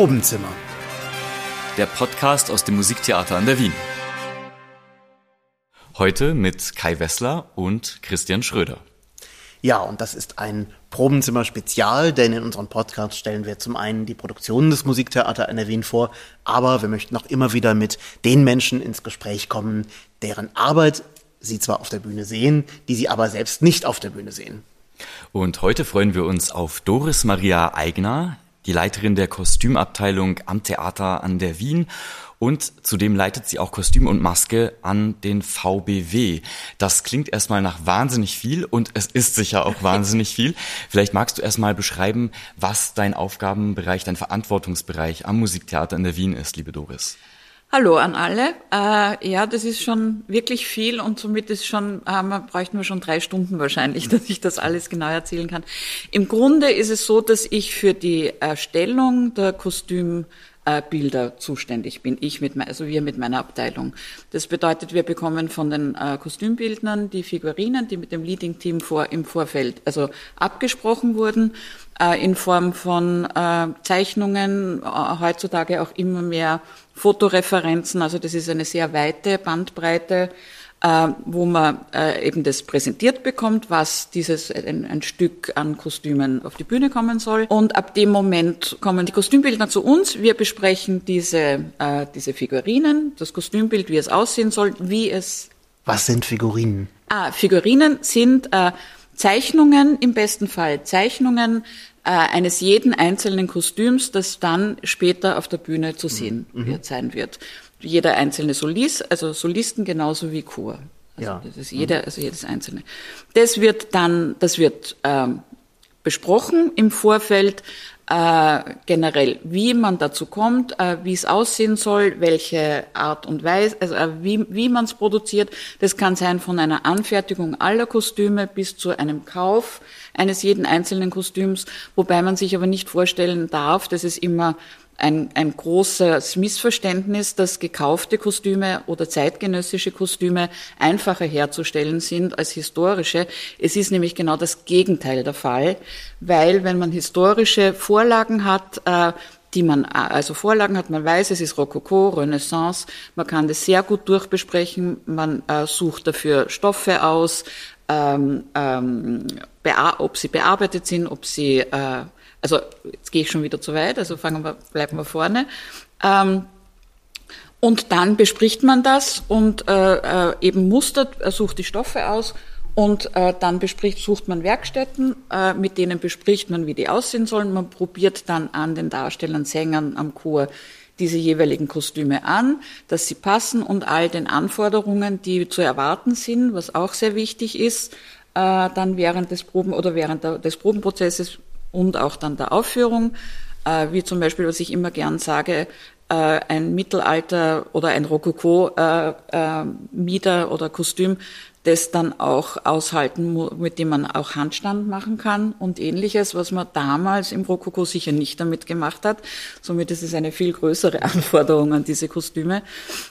Probenzimmer. Der Podcast aus dem Musiktheater an der Wien. Heute mit Kai Wessler und Christian Schröder. Ja, und das ist ein Probenzimmer-Spezial, denn in unserem Podcast stellen wir zum einen die Produktionen des Musiktheater an der Wien vor, aber wir möchten auch immer wieder mit den Menschen ins Gespräch kommen, deren Arbeit sie zwar auf der Bühne sehen, die sie aber selbst nicht auf der Bühne sehen. Und heute freuen wir uns auf Doris Maria Eigner, die Leiterin der Kostümabteilung am Theater an der Wien und zudem leitet sie auch Kostüm und Maske an den VBW. Das klingt erstmal nach wahnsinnig viel und es ist sicher auch wahnsinnig viel. Vielleicht magst du erstmal beschreiben, was dein Aufgabenbereich, dein Verantwortungsbereich am Musiktheater in der Wien ist, liebe Doris. Hallo an alle. Äh, ja, das ist schon wirklich viel und somit ist schon, äh, man bräuchten wir schon drei Stunden wahrscheinlich, dass ich das alles genau erzählen kann. Im Grunde ist es so, dass ich für die Erstellung der Kostüm äh, zuständig bin. Ich mit, also wir mit meiner Abteilung. Das bedeutet, wir bekommen von den äh, Kostümbildnern die Figurinen, die mit dem Leading-Team vor, im Vorfeld, also abgesprochen wurden, äh, in Form von äh, Zeichnungen, äh, heutzutage auch immer mehr Fotoreferenzen. Also das ist eine sehr weite Bandbreite äh, wo man äh, eben das präsentiert bekommt, was dieses ein, ein, Stück an Kostümen auf die Bühne kommen soll. Und ab dem Moment kommen die Kostümbildner zu uns. Wir besprechen diese, äh, diese Figurinen, das Kostümbild, wie es aussehen soll, wie es. Was sind Figurinen? Ah, Figurinen sind äh, Zeichnungen, im besten Fall Zeichnungen eines jeden einzelnen Kostüms, das dann später auf der Bühne zu sehen mhm. wird, sein wird jeder einzelne Solist, also Solisten genauso wie Chor. Also ja. das ist jeder, also jedes einzelne. Das wird dann, das wird ähm, besprochen im Vorfeld äh, generell, wie man dazu kommt, äh, wie es aussehen soll, welche Art und Weise, also äh, wie, wie man es produziert. Das kann sein von einer Anfertigung aller Kostüme bis zu einem Kauf eines jeden einzelnen Kostüms, wobei man sich aber nicht vorstellen darf, dass es immer ein, ein großes Missverständnis, dass gekaufte Kostüme oder zeitgenössische Kostüme einfacher herzustellen sind als historische. Es ist nämlich genau das Gegenteil der Fall, weil wenn man historische Vorlagen hat, äh, die man, also Vorlagen hat, man weiß, es ist Rokoko, Renaissance, man kann das sehr gut durchbesprechen, man äh, sucht dafür Stoffe aus, ähm, ähm, ob sie bearbeitet sind, ob sie äh, also jetzt gehe ich schon wieder zu weit, also fangen wir, bleiben wir vorne. Ähm, und dann bespricht man das und äh, äh, eben mustert, äh, sucht die Stoffe aus und äh, dann bespricht, sucht man Werkstätten, äh, mit denen bespricht man, wie die aussehen sollen. Man probiert dann an den Darstellern, Sängern am Chor diese jeweiligen Kostüme an, dass sie passen und all den Anforderungen, die zu erwarten sind, was auch sehr wichtig ist, äh, dann während des Proben oder während der, des Probenprozesses und auch dann der Aufführung, äh, wie zum Beispiel, was ich immer gern sage, äh, ein Mittelalter oder ein Rokoko-Mieder äh, oder Kostüm, das dann auch aushalten, mit dem man auch Handstand machen kann und ähnliches, was man damals im Rokoko sicher nicht damit gemacht hat. Somit ist es eine viel größere Anforderung an diese Kostüme.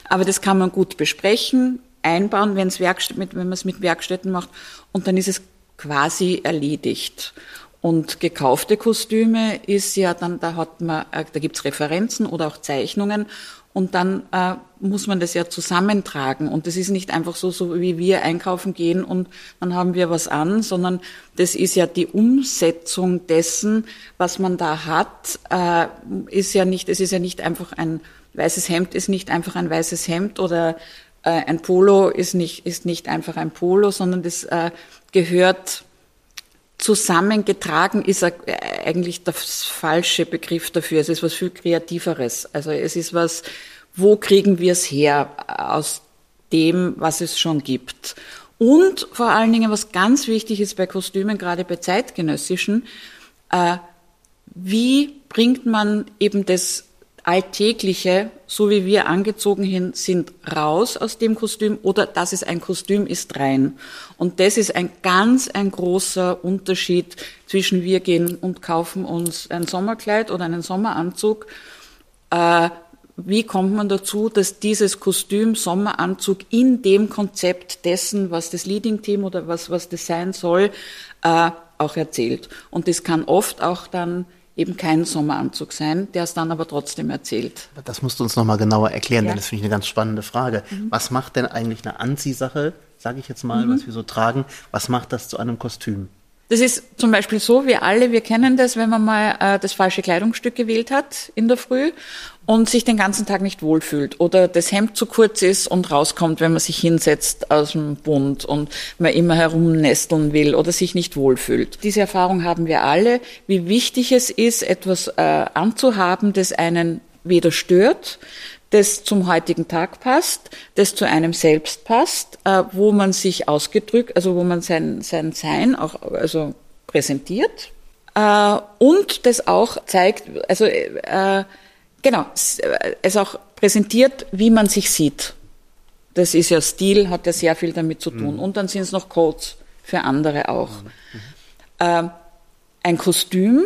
Aber das kann man gut besprechen, einbauen, wenn es Werkst mit, wenn man es mit Werkstätten macht und dann ist es quasi erledigt. Und gekaufte Kostüme ist ja dann, da hat man, äh, da gibt's Referenzen oder auch Zeichnungen und dann äh, muss man das ja zusammentragen. Und das ist nicht einfach so, so wie wir einkaufen gehen und dann haben wir was an, sondern das ist ja die Umsetzung dessen, was man da hat, äh, ist ja nicht, es ist ja nicht einfach ein weißes Hemd, ist nicht einfach ein weißes Hemd oder äh, ein Polo ist nicht, ist nicht einfach ein Polo, sondern das äh, gehört zusammengetragen ist eigentlich der falsche Begriff dafür. Es ist was viel Kreativeres. Also es ist was, wo kriegen wir es her aus dem, was es schon gibt. Und vor allen Dingen, was ganz wichtig ist bei Kostümen, gerade bei zeitgenössischen, äh, wie bringt man eben das Alltägliche, so wie wir angezogen sind raus aus dem Kostüm oder dass es ein Kostüm ist rein. Und das ist ein ganz ein großer Unterschied zwischen wir gehen und kaufen uns ein Sommerkleid oder einen Sommeranzug. Äh, wie kommt man dazu, dass dieses Kostüm, Sommeranzug in dem Konzept dessen, was das Leading-Team oder was, was das sein soll, äh, auch erzählt. Und das kann oft auch dann eben kein Sommeranzug sein, der es dann aber trotzdem erzählt. Das musst du uns nochmal genauer erklären, Ja. denn das finde ich eine ganz spannende Frage. Was macht denn eigentlich eine Anziehsache, sage ich jetzt mal, was wir so tragen, was macht das zu einem Kostüm? Das ist zum Beispiel so, wir alle, wir kennen das, wenn man mal äh, das falsche Kleidungsstück gewählt hat in der Früh und sich den ganzen Tag nicht wohlfühlt oder das Hemd zu kurz ist und rauskommt, wenn man sich hinsetzt aus dem Bund und man immer herumnesteln will oder sich nicht wohlfühlt. Diese Erfahrung haben wir alle, wie wichtig es ist, etwas äh, anzuhaben, das einen weder stört, das zum heutigen Tag passt, das zu einem selbst passt, äh, wo man sich ausgedrückt, also wo man sein, sein Sein auch also präsentiert äh, und das auch zeigt, also äh, genau, es, äh, es auch präsentiert, wie man sich sieht. Das ist ja Stil, hat ja sehr viel damit zu tun. Und dann sind es noch Codes für andere auch. Äh, ein Kostüm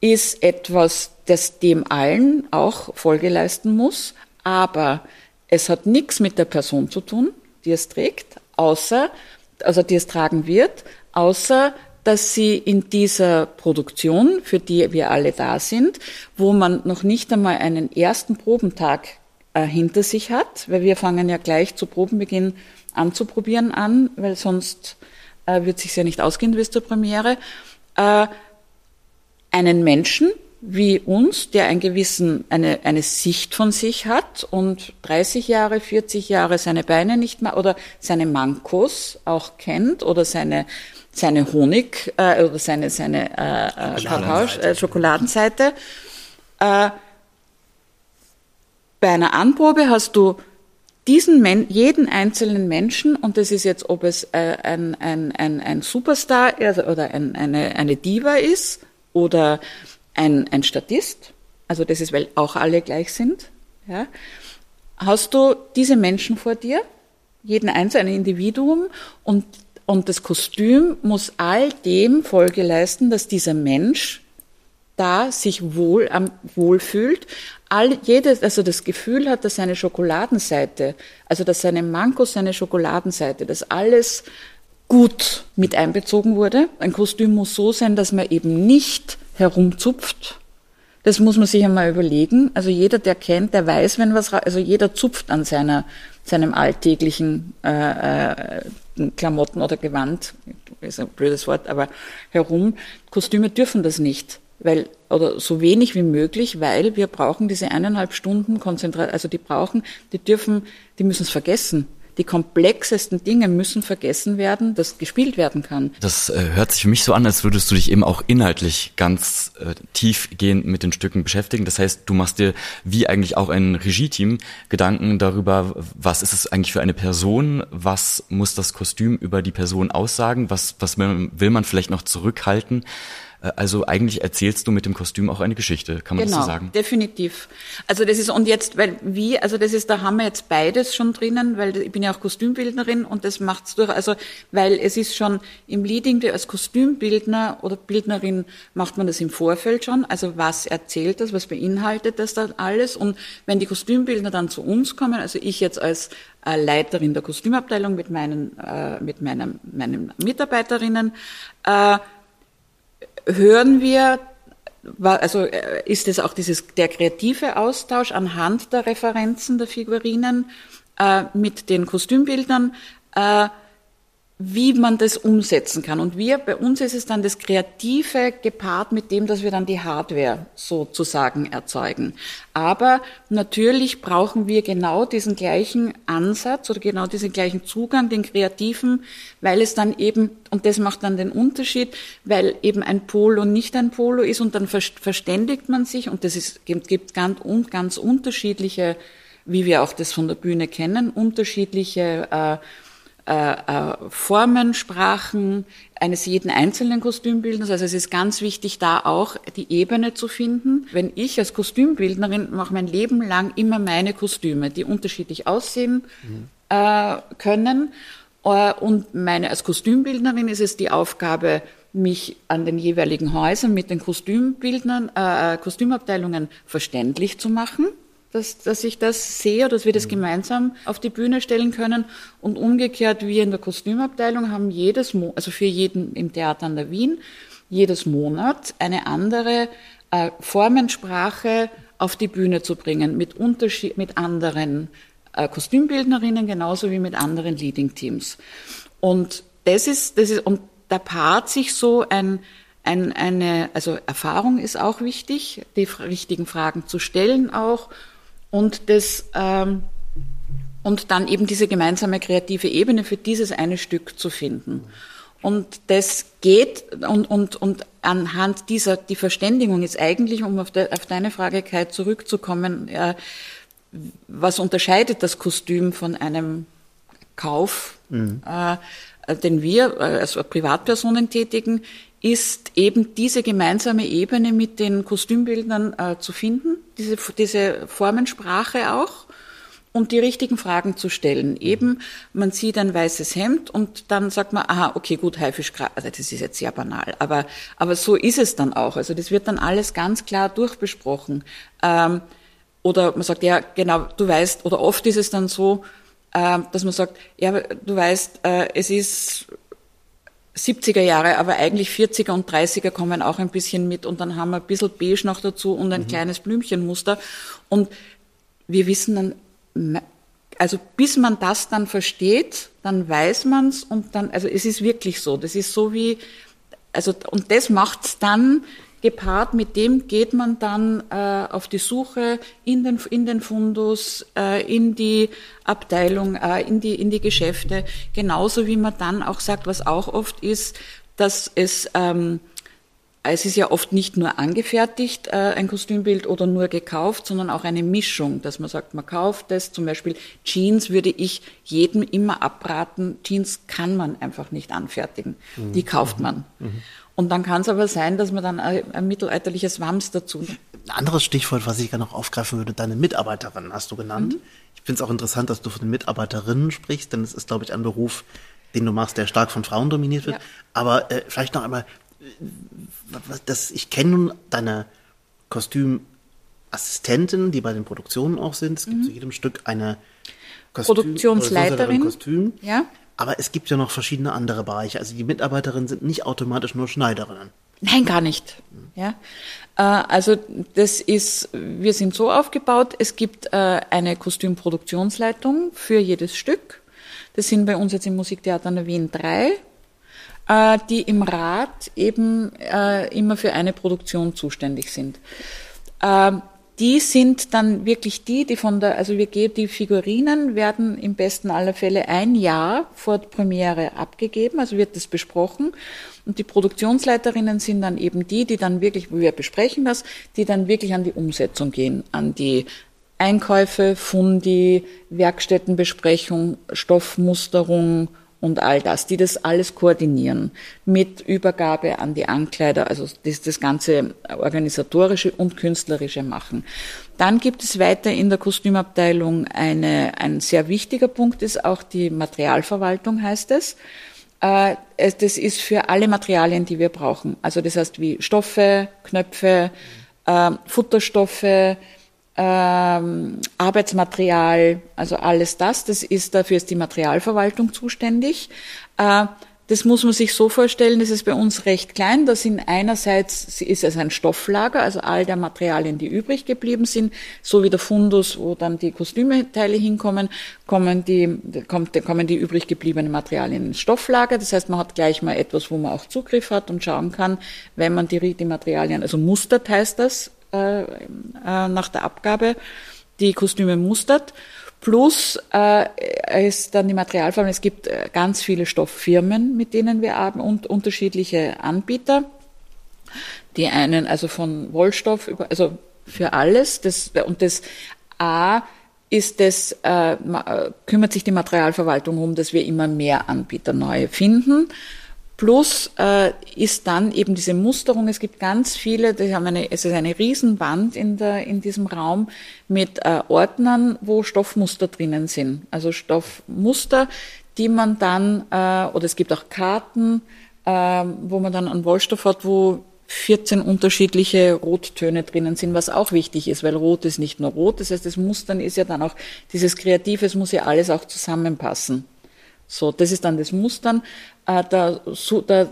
ist etwas, das dem allen auch Folge leisten muss, aber es hat nichts mit der Person zu tun, die es trägt, außer, also die es tragen wird, außer dass sie in dieser Produktion, für die wir alle da sind, wo man noch nicht einmal einen ersten Probentag äh, hinter sich hat, weil wir fangen ja gleich zu Probenbeginn anzuprobieren an, weil sonst äh, wird sich ja nicht ausgehen bis zur Premiere, äh, einen Menschen wie uns, der einen gewissen, eine, eine Sicht von sich hat und 30 Jahre, 40 Jahre seine Beine nicht mehr oder seine Mankos auch kennt oder seine, seine Honig äh, oder seine, seine äh, äh, Kakao, äh, Schokoladenseite. Äh, bei einer Anprobe hast du diesen Men jeden einzelnen Menschen, und das ist jetzt, ob es äh, ein, ein, ein, ein Superstar also, oder ein, eine, eine Diva ist oder ein, ein Statist, also das ist, weil auch alle gleich sind, ja, hast du diese Menschen vor dir, jeden einzelnen Individuum, und, und das Kostüm muss all dem Folge leisten, dass dieser Mensch da sich wohl am wohl fühlt, all jedes also das Gefühl hat, dass seine Schokoladenseite, also dass seine Manko, seine Schokoladenseite, dass alles gut mit einbezogen wurde. Ein Kostüm muss so sein, dass man eben nicht herumzupft. Das muss man sich einmal überlegen. Also jeder, der kennt, der weiß, wenn was, also jeder zupft an seiner, seinem alltäglichen äh, äh, Klamotten oder Gewand, ist ein blödes Wort, aber herum. Kostüme dürfen das nicht, weil oder so wenig wie möglich, weil wir brauchen diese eineinhalb Stunden Konzentration, also die brauchen, die dürfen, die müssen es vergessen. Die komplexesten Dinge müssen vergessen werden, dass gespielt werden kann. Das äh, hört sich für mich so an, als würdest du dich eben auch inhaltlich ganz äh, tiefgehend mit den Stücken beschäftigen. Das heißt, du machst dir wie eigentlich auch ein Regie-Team Gedanken darüber, was ist es eigentlich für eine Person, was muss das Kostüm über die Person aussagen, was, was will man- will man vielleicht noch zurückhalten. Äh, Also eigentlich erzählst du mit dem Kostüm auch eine Geschichte, kann man Genau, das so sagen? definitiv. Also das ist, und jetzt, weil wie, also das ist, da haben wir jetzt beides schon drinnen, weil ich bin ja auch Kostümbildnerin und das macht's durch, also, weil es ist schon im Leading, als Kostümbildner oder Bildnerin macht man das im Vorfeld schon, also was erzählt das, was beinhaltet das dann alles und wenn die Kostümbildner dann zu uns kommen, also ich jetzt als äh, Leiterin der Kostümabteilung mit meinen, äh, mit meinen, meinen Mitarbeiterinnen, äh, hören wir, also äh, ist es auch dieses, der kreative Austausch anhand der Referenzen der Figurinen äh, mit den Kostümbildern, äh, wie man das umsetzen kann. Und wir, bei uns ist es dann das Kreative gepaart mit dem, dass wir dann die Hardware sozusagen erzeugen. Aber natürlich brauchen wir genau diesen gleichen Ansatz oder genau diesen gleichen Zugang, den Kreativen, weil es dann eben, und das macht dann den Unterschied, weil eben ein Polo nicht ein Polo ist und dann ver- verständigt man sich und das ist, gibt, ganz, ganz unterschiedliche, wie wir auch das von der Bühne kennen, unterschiedliche äh, Formen, Sprachen eines jeden einzelnen Kostümbildners. Also es ist ganz wichtig, da auch die Ebene zu finden. Wenn ich als Kostümbildnerin mache mein Leben lang immer meine Kostüme, die unterschiedlich aussehen äh, können. Äh, und meine als Kostümbildnerin ist es die Aufgabe, mich an den jeweiligen Häusern mit den Kostümbildnern, äh, Kostümabteilungen verständlich zu machen dass, dass ich das sehe, dass wir das gemeinsam auf die Bühne stellen können. Und umgekehrt, wir in der Kostümabteilung haben jedes, Mo also für jeden im Theater an der Wien, jedes Monat eine andere äh, Formensprache auf die Bühne zu bringen, mit, Unterschied, mit anderen äh, Kostümbildnerinnen genauso wie mit anderen Leading-Teams. Und das ist, das ist, und da paart sich so ein, ein, eine, also Erfahrung ist auch wichtig, die richtigen Fragen zu stellen auch und das, ähm, und dann eben diese gemeinsame kreative Ebene für dieses eine Stück zu finden. Und das geht und, und, und anhand dieser, die Verständigung ist eigentlich, um auf, de, auf deine Frage Kai zurückzukommen, äh, was unterscheidet das Kostüm von einem Kauf, mhm. äh, den wir äh, als Privatpersonen tätigen, ist eben diese gemeinsame Ebene mit den Kostümbildern äh, zu finden, diese, diese Formensprache auch und die richtigen Fragen zu stellen. Eben, man sieht ein weißes Hemd und dann sagt man, aha, okay, gut, Haifischgras, also das ist jetzt sehr banal, aber, aber so ist es dann auch. Also das wird dann alles ganz klar durchbesprochen. Ähm, oder man sagt, ja, genau, du weißt, oder oft ist es dann so, äh, dass man sagt, ja, du weißt, äh, es ist 70er Jahre, aber eigentlich 40er und 30er kommen auch ein bisschen mit und dann haben wir ein bisschen beige noch dazu und ein mhm. kleines Blümchenmuster. Und wir wissen dann, also bis man das dann versteht, dann weiß man's und dann, also es ist wirklich so. Das ist so wie, also und das macht's dann gepaart mit dem geht man dann äh, auf die Suche in den in den Fundus, äh, in die Abteilung, äh, in die in die Geschäfte, genauso wie man dann auch sagt, was auch oft ist, dass es ähm, es ist ja oft nicht nur angefertigt, äh, ein Kostümbild oder nur gekauft, sondern auch eine Mischung, dass man sagt, man kauft es. Zum Beispiel Jeans würde ich jedem immer abraten. Jeans kann man einfach nicht anfertigen. Mhm. Die kauft man. Mhm. Und dann kann es aber sein, dass man dann ein, ein mittelalterliches Wams dazu. Ein anderes Stichwort, was ich gerne noch aufgreifen würde, deine Mitarbeiterin hast du genannt. Mhm. Ich finde es auch interessant, dass du von den Mitarbeiterinnen sprichst, denn es ist, glaube ich, ein Beruf, den du machst, der stark von Frauen dominiert wird. Ja. Aber äh, vielleicht noch einmal, das, ich kenne nun deine Kostümassistentin, die bei den Produktionen auch sind. Es gibt mhm. zu jedem Stück eine Kostüm, Produktionsleiterin. Kostüm. Ja. Aber es gibt ja noch verschiedene andere Bereiche. Also die Mitarbeiterinnen sind nicht automatisch nur Schneiderinnen. Nein, gar nicht. Ja, äh, also das ist, wir sind so aufgebaut. Es gibt äh, eine Kostümproduktionsleitung für jedes Stück. Das sind bei uns jetzt im Musiktheater in Wien drei äh, die im Rat eben immer für eine Produktion zuständig sind. Die sind dann wirklich die, die von der, also wir geben die Figurinen werden im besten aller Fälle ein Jahr vor der Premiere abgegeben, also wird das besprochen. Und die Produktionsleiterinnen sind dann eben die, die dann wirklich, wir besprechen das, die dann wirklich an die Umsetzung gehen, an die Einkäufe, Fundi, Werkstättenbesprechung, Stoffmusterung, und all das, die das alles koordinieren mit Übergabe an die Ankleider, also das, das ganze organisatorische und künstlerische machen. Dann gibt es weiter in der Kostümabteilung eine, ein sehr wichtiger Punkt ist auch die Materialverwaltung heißt es. Äh, das ist für alle Materialien, die wir brauchen. Also das heißt wie Stoffe, Knöpfe, äh, Futterstoffe, ähm, Arbeitsmaterial, also alles das, das ist dafür ist die Materialverwaltung zuständig. Äh, das muss man sich so vorstellen, das ist bei uns recht klein. Das sind einerseits ist es ein Stofflager, also all der Materialien, die übrig geblieben sind, so wie der Fundus, wo dann die Kostümteile hinkommen, kommen die, kommt, kommen die übrig gebliebenen Materialien ins Stofflager. Das heißt, man hat gleich mal etwas, wo man auch Zugriff hat und schauen kann, wenn man die, die Materialien, also mustert heißt das, äh, äh, nach der Abgabe die Kostüme mustert. Plus äh, ist dann die Materialform, es gibt äh, ganz viele Stofffirmen, mit denen wir arbeiten und unterschiedliche Anbieter. Die einen also von Wollstoff über, also für alles. Das, und das A ist das, äh, kümmert sich die Materialverwaltung um, dass wir immer mehr Anbieter neu finden. Plus äh, ist dann eben diese Musterung. Es gibt ganz viele, die haben eine, es ist eine Riesenwand in, der, in diesem Raum mit äh, Ordnern, wo Stoffmuster drinnen sind. Also Stoffmuster, die man dann, äh, oder es gibt auch Karten, äh, wo man dann einen Wollstoff hat, wo 14 unterschiedliche Rottöne drinnen sind, was auch wichtig ist, weil Rot ist nicht nur Rot. Das heißt, das Mustern ist ja dann auch, dieses Kreative, es muss ja alles auch zusammenpassen. So, das ist dann das Mustern. Äh, da, so, da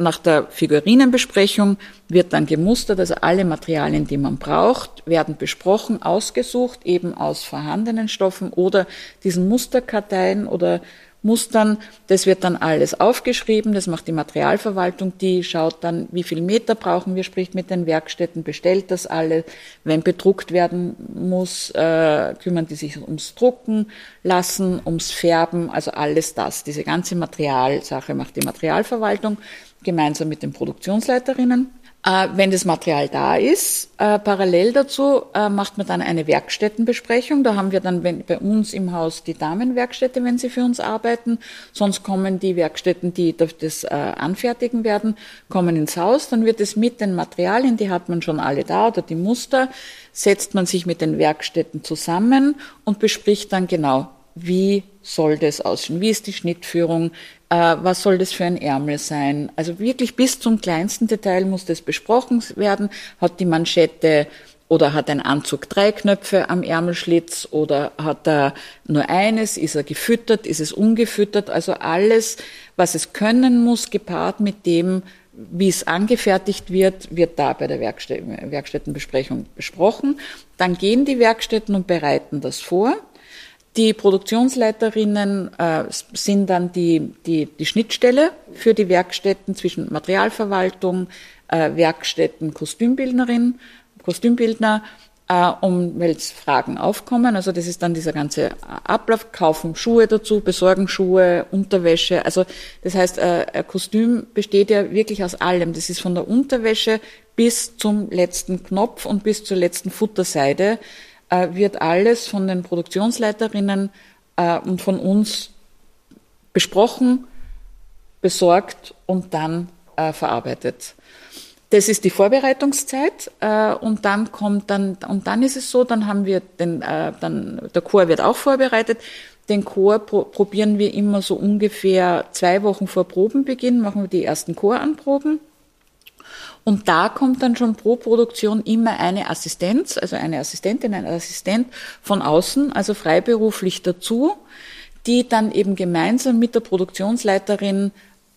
nach der Figurinenbesprechung wird dann gemustert, also alle Materialien, die man braucht, werden besprochen, ausgesucht, eben aus vorhandenen Stoffen oder diesen Musterkarteien oder Mustern. Das wird dann alles aufgeschrieben, das macht die Materialverwaltung, die schaut dann, wie viel Meter brauchen wir, spricht mit den Werkstätten, bestellt das alle. Wenn bedruckt werden muss, äh, kümmern die sich ums Drucken lassen, ums Färben, also alles das. Diese ganze Materialsache macht die Materialverwaltung gemeinsam mit den Produktionsleiterinnen. Äh, wenn das Material da ist, äh, parallel dazu äh, macht man dann eine Werkstättenbesprechung. Da haben wir dann bei uns im Haus die Damenwerkstätte, wenn sie für uns arbeiten. Sonst kommen die Werkstätten, die das anfertigen werden, kommen ins Haus. Dann wird es mit den Materialien, die hat man schon alle da oder die Muster, setzt man sich mit den Werkstätten zusammen und bespricht dann genau, wie soll das aussehen? Wie ist die Schnittführung? Äh, was soll das für ein Ärmel sein? Also wirklich bis zum kleinsten Detail muss das besprochen werden. Hat die Manschette oder hat ein Anzug drei Knöpfe am Ärmelschlitz oder hat er nur eines? Ist er gefüttert? Ist es ungefüttert? Also alles, was es können muss, gepaart mit dem, wie es angefertigt wird, wird da bei der Werkstättenbesprechung besprochen. Dann gehen die Werkstätten und bereiten das vor. Die Produktionsleiterinnen äh, sind dann die, die, die Schnittstelle für die Werkstätten zwischen Materialverwaltung, äh, Werkstätten, Kostümbildnerin, Kostümbildner, äh, um weil Fragen aufkommen. Also das ist dann dieser ganze Ablauf, kaufen Schuhe dazu, besorgen Schuhe, Unterwäsche. Also das heißt, äh, ein Kostüm besteht ja wirklich aus allem. Das ist von der Unterwäsche bis zum letzten Knopf und bis zur letzten Futterseide äh, wird alles von den Produktionsleiterinnen äh, und von uns besprochen, besorgt und dann äh, verarbeitet. Das ist die Vorbereitungszeit äh, und dann kommt dann und dann ist es so, dann haben wir den, äh, dann der Chor wird auch vorbereitet. Den Chor pro, probieren wir immer so ungefähr zwei Wochen vor Probenbeginn machen wir die ersten Choranproben und da kommt dann schon pro Produktion immer eine Assistenz, also eine Assistentin, ein Assistent von außen, also freiberuflich dazu, die dann eben gemeinsam mit der Produktionsleiterin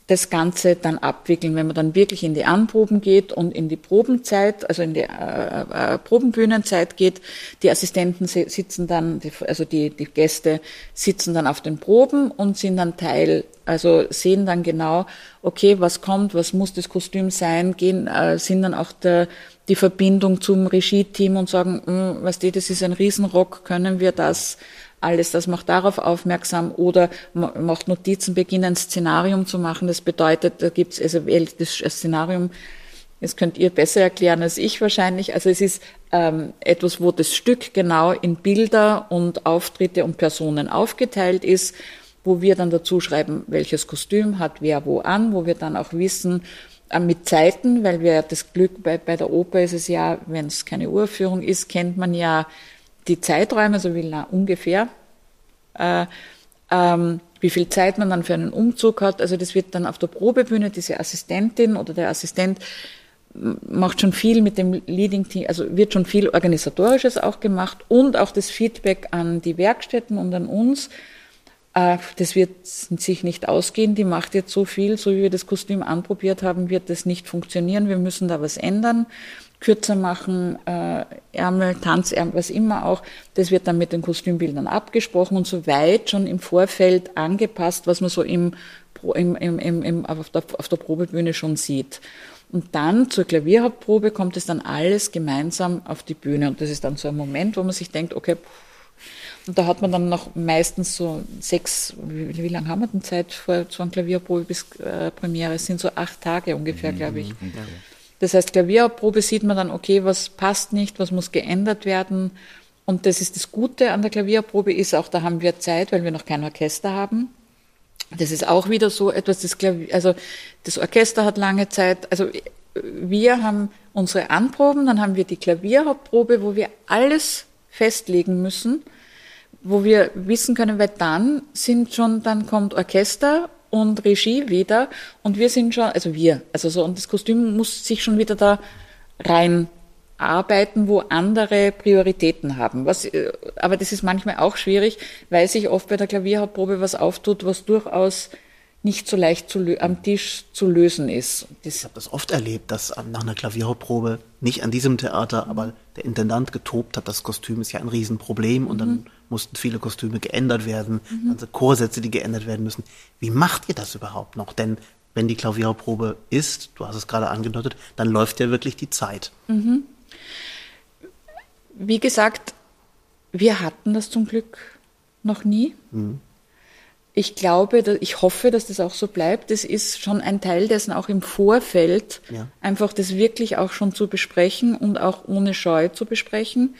das Ganze dann abwickeln, wenn man dann wirklich in die Anproben geht und in die Probenzeit, also in die äh, äh, Probenbühnenzeit geht. Die Assistenten sitzen dann, also die, die Gäste sitzen dann auf den Proben und sind dann Teil, also sehen dann genau, okay, was kommt, was muss das Kostüm sein, gehen, äh, sind dann auch der, die Verbindung zum Regie-Team und sagen, hm, was die, das ist ein Riesenrock, können wir das alles. Das macht darauf aufmerksam oder macht Notizen, beginnt ein Szenarium zu machen. Das bedeutet, da gibt es also das Szenarium, das könnt ihr besser erklären als ich wahrscheinlich. Also es ist ähm, etwas, wo das Stück genau in Bilder und Auftritte und Personen aufgeteilt ist, wo wir dann dazu schreiben, welches Kostüm hat wer wo an, wo wir dann auch wissen, äh, mit Zeiten, weil wir das Glück bei, bei der Oper ist es ja, wenn es keine Uraufführung ist, kennt man ja die Zeiträume, so wie ungefähr, äh, ähm, wie viel Zeit man dann für einen Umzug hat. Also das wird dann auf der Probebühne, diese Assistentin oder der Assistent macht schon viel mit dem Leading Team, also wird schon viel Organisatorisches auch gemacht und auch das Feedback an die Werkstätten und an uns. Äh, das wird sich nicht ausgehen, die macht jetzt so viel, so wie wir das Kostüm anprobiert haben, wird das nicht funktionieren, wir müssen da was ändern kürzer machen, äh, Ärmel, Tanzärmel, was immer auch. Das wird dann mit den Kostümbildern abgesprochen und so weit schon im Vorfeld angepasst, was man so im, im, im, im, auf, der, auf der Probebühne schon sieht. Und dann zur Klavierhauptprobe kommt es dann alles gemeinsam auf die Bühne. Und das ist dann so ein Moment, wo man sich denkt, okay, und da hat man dann noch meistens so sechs, wie, wie lange haben wir denn Zeit vor so einer Klavierprobe bis äh, Premiere? Es sind so acht Tage ungefähr, mhm, glaube ich. Okay. Das heißt, Klavierprobe sieht man dann, okay, was passt nicht, was muss geändert werden. Und das ist das Gute an der Klavierprobe ist auch, da haben wir Zeit, weil wir noch kein Orchester haben. Das ist auch wieder so etwas, das Klavier, also das Orchester hat lange Zeit, also wir haben unsere Anproben, dann haben wir die Klavierhauptprobe, wo wir alles festlegen müssen, wo wir wissen können, weil dann sind schon, dann kommt Orchester und Regie wieder und wir sind schon, also wir, also so, und das Kostüm muss sich schon wieder da rein arbeiten, wo andere Prioritäten haben. Was, äh, aber das ist manchmal auch schwierig, weil sich oft bei der Klavierhauptprobe was auftut, was durchaus nicht so leicht zu am Tisch zu lösen ist. Das ich habe das oft erlebt, dass nach einer Klavierprobe, nicht an diesem Theater, aber der Intendant getobt hat, das Kostüm ist ja ein Riesenproblem und mhm. Mussten viele Kostüme geändert werden, mhm. ganze Chorsätze, die geändert werden müssen. Wie macht ihr das überhaupt noch? Denn wenn die Klavierprobe ist, du hast es gerade angedeutet, dann läuft ja wirklich die Zeit. Mhm. Wie gesagt, wir hatten das zum Glück noch nie. Mhm ich glaube, ich hoffe, dass das auch so bleibt. Das ist schon ein Teil dessen auch im Vorfeld, ja. einfach das wirklich auch schon zu besprechen und auch ohne Scheu zu besprechen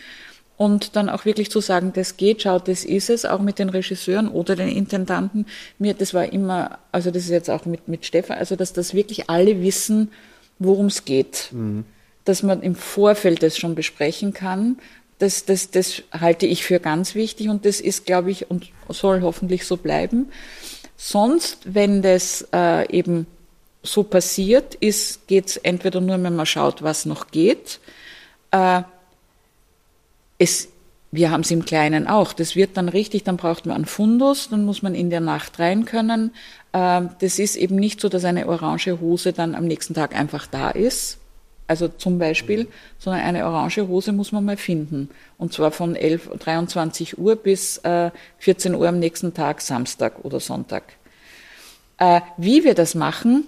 und dann auch wirklich zu sagen, das geht, schaut, das ist es, auch mit den Regisseuren oder den Intendanten. Mir, das war immer, also das ist jetzt auch mit, mit Stefan, also dass das wirklich alle wissen, worum es geht. Mhm. Dass man im Vorfeld das schon besprechen kann das, das, das halte ich für ganz wichtig und das ist, glaube ich, und soll hoffentlich so bleiben. Sonst, wenn das äh, eben so passiert ist, geht es entweder nur, wenn man schaut, was noch geht. Äh, es, wir haben es im Kleinen auch. Das wird dann richtig, dann braucht man einen Fundus, dann muss man in der Nacht rein können. Äh, das ist eben nicht so, dass eine orange Hose dann am nächsten Tag einfach da ist, also zum Beispiel, sondern eine orange Hose muss man mal finden. Und zwar von 11, 23 Uhr bis äh, 14 Uhr am nächsten Tag, Samstag oder Sonntag. Äh, wie wir das machen,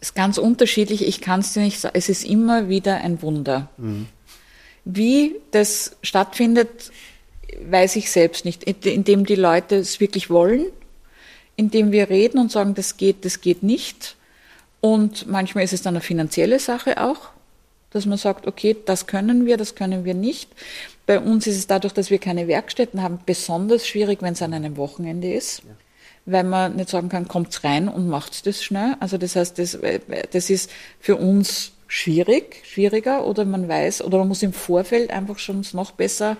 ist ganz unterschiedlich. Ich kann es dir nicht sagen. Es ist immer wieder ein Wunder. Mhm. Wie das stattfindet, weiß ich selbst nicht. Indem die Leute es wirklich wollen, indem wir reden und sagen, das geht, das geht nicht und manchmal ist es dann eine finanzielle Sache auch, dass man sagt, okay, das können wir, das können wir nicht. Bei uns ist es dadurch, dass wir keine Werkstätten haben, besonders schwierig, wenn es an einem Wochenende ist. Ja. Weil man nicht sagen kann, kommt's rein und macht's das schnell. Also das heißt, das, das ist für uns schwierig, schwieriger oder man weiß, oder man muss im Vorfeld einfach schon noch besser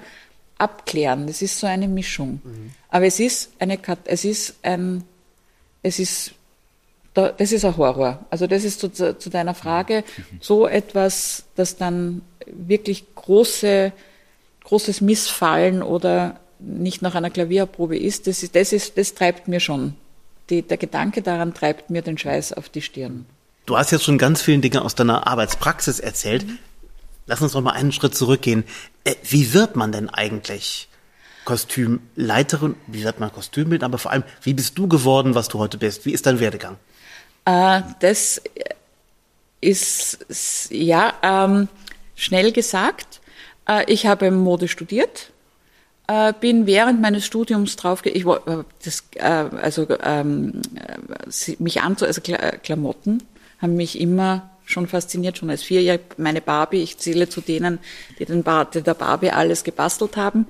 abklären. Das ist so eine Mischung. Mhm. Aber es ist eine, es ist ein, es ist da, das ist ein Horror. Also das ist zu, zu deiner Frage so etwas, das dann wirklich große, großes Missfallen oder nicht nach einer Klavierprobe ist, das, ist, das, ist, das treibt mir schon. Die, der Gedanke daran treibt mir den Schweiß auf die Stirn. Du hast jetzt schon ganz viele Dinge aus deiner Arbeitspraxis erzählt. Mhm. Lass uns noch mal einen Schritt zurückgehen. Äh, wie wird man denn eigentlich Kostümleiterin? Wie wird man Kostümbild? Aber vor allem, wie bist du geworden, was du heute bist? Wie ist dein Werdegang? Äh, das ist ja ähm, schnell gesagt. Äh, ich habe Mode studiert, äh, bin während meines Studiums drauf, ich das, also ähm, mich anzu, also Klamotten haben mich immer schon fasziniert, schon als Vierjährige. Meine Barbie, ich zähle zu denen, die den Bar, die der Barbie alles gebastelt haben.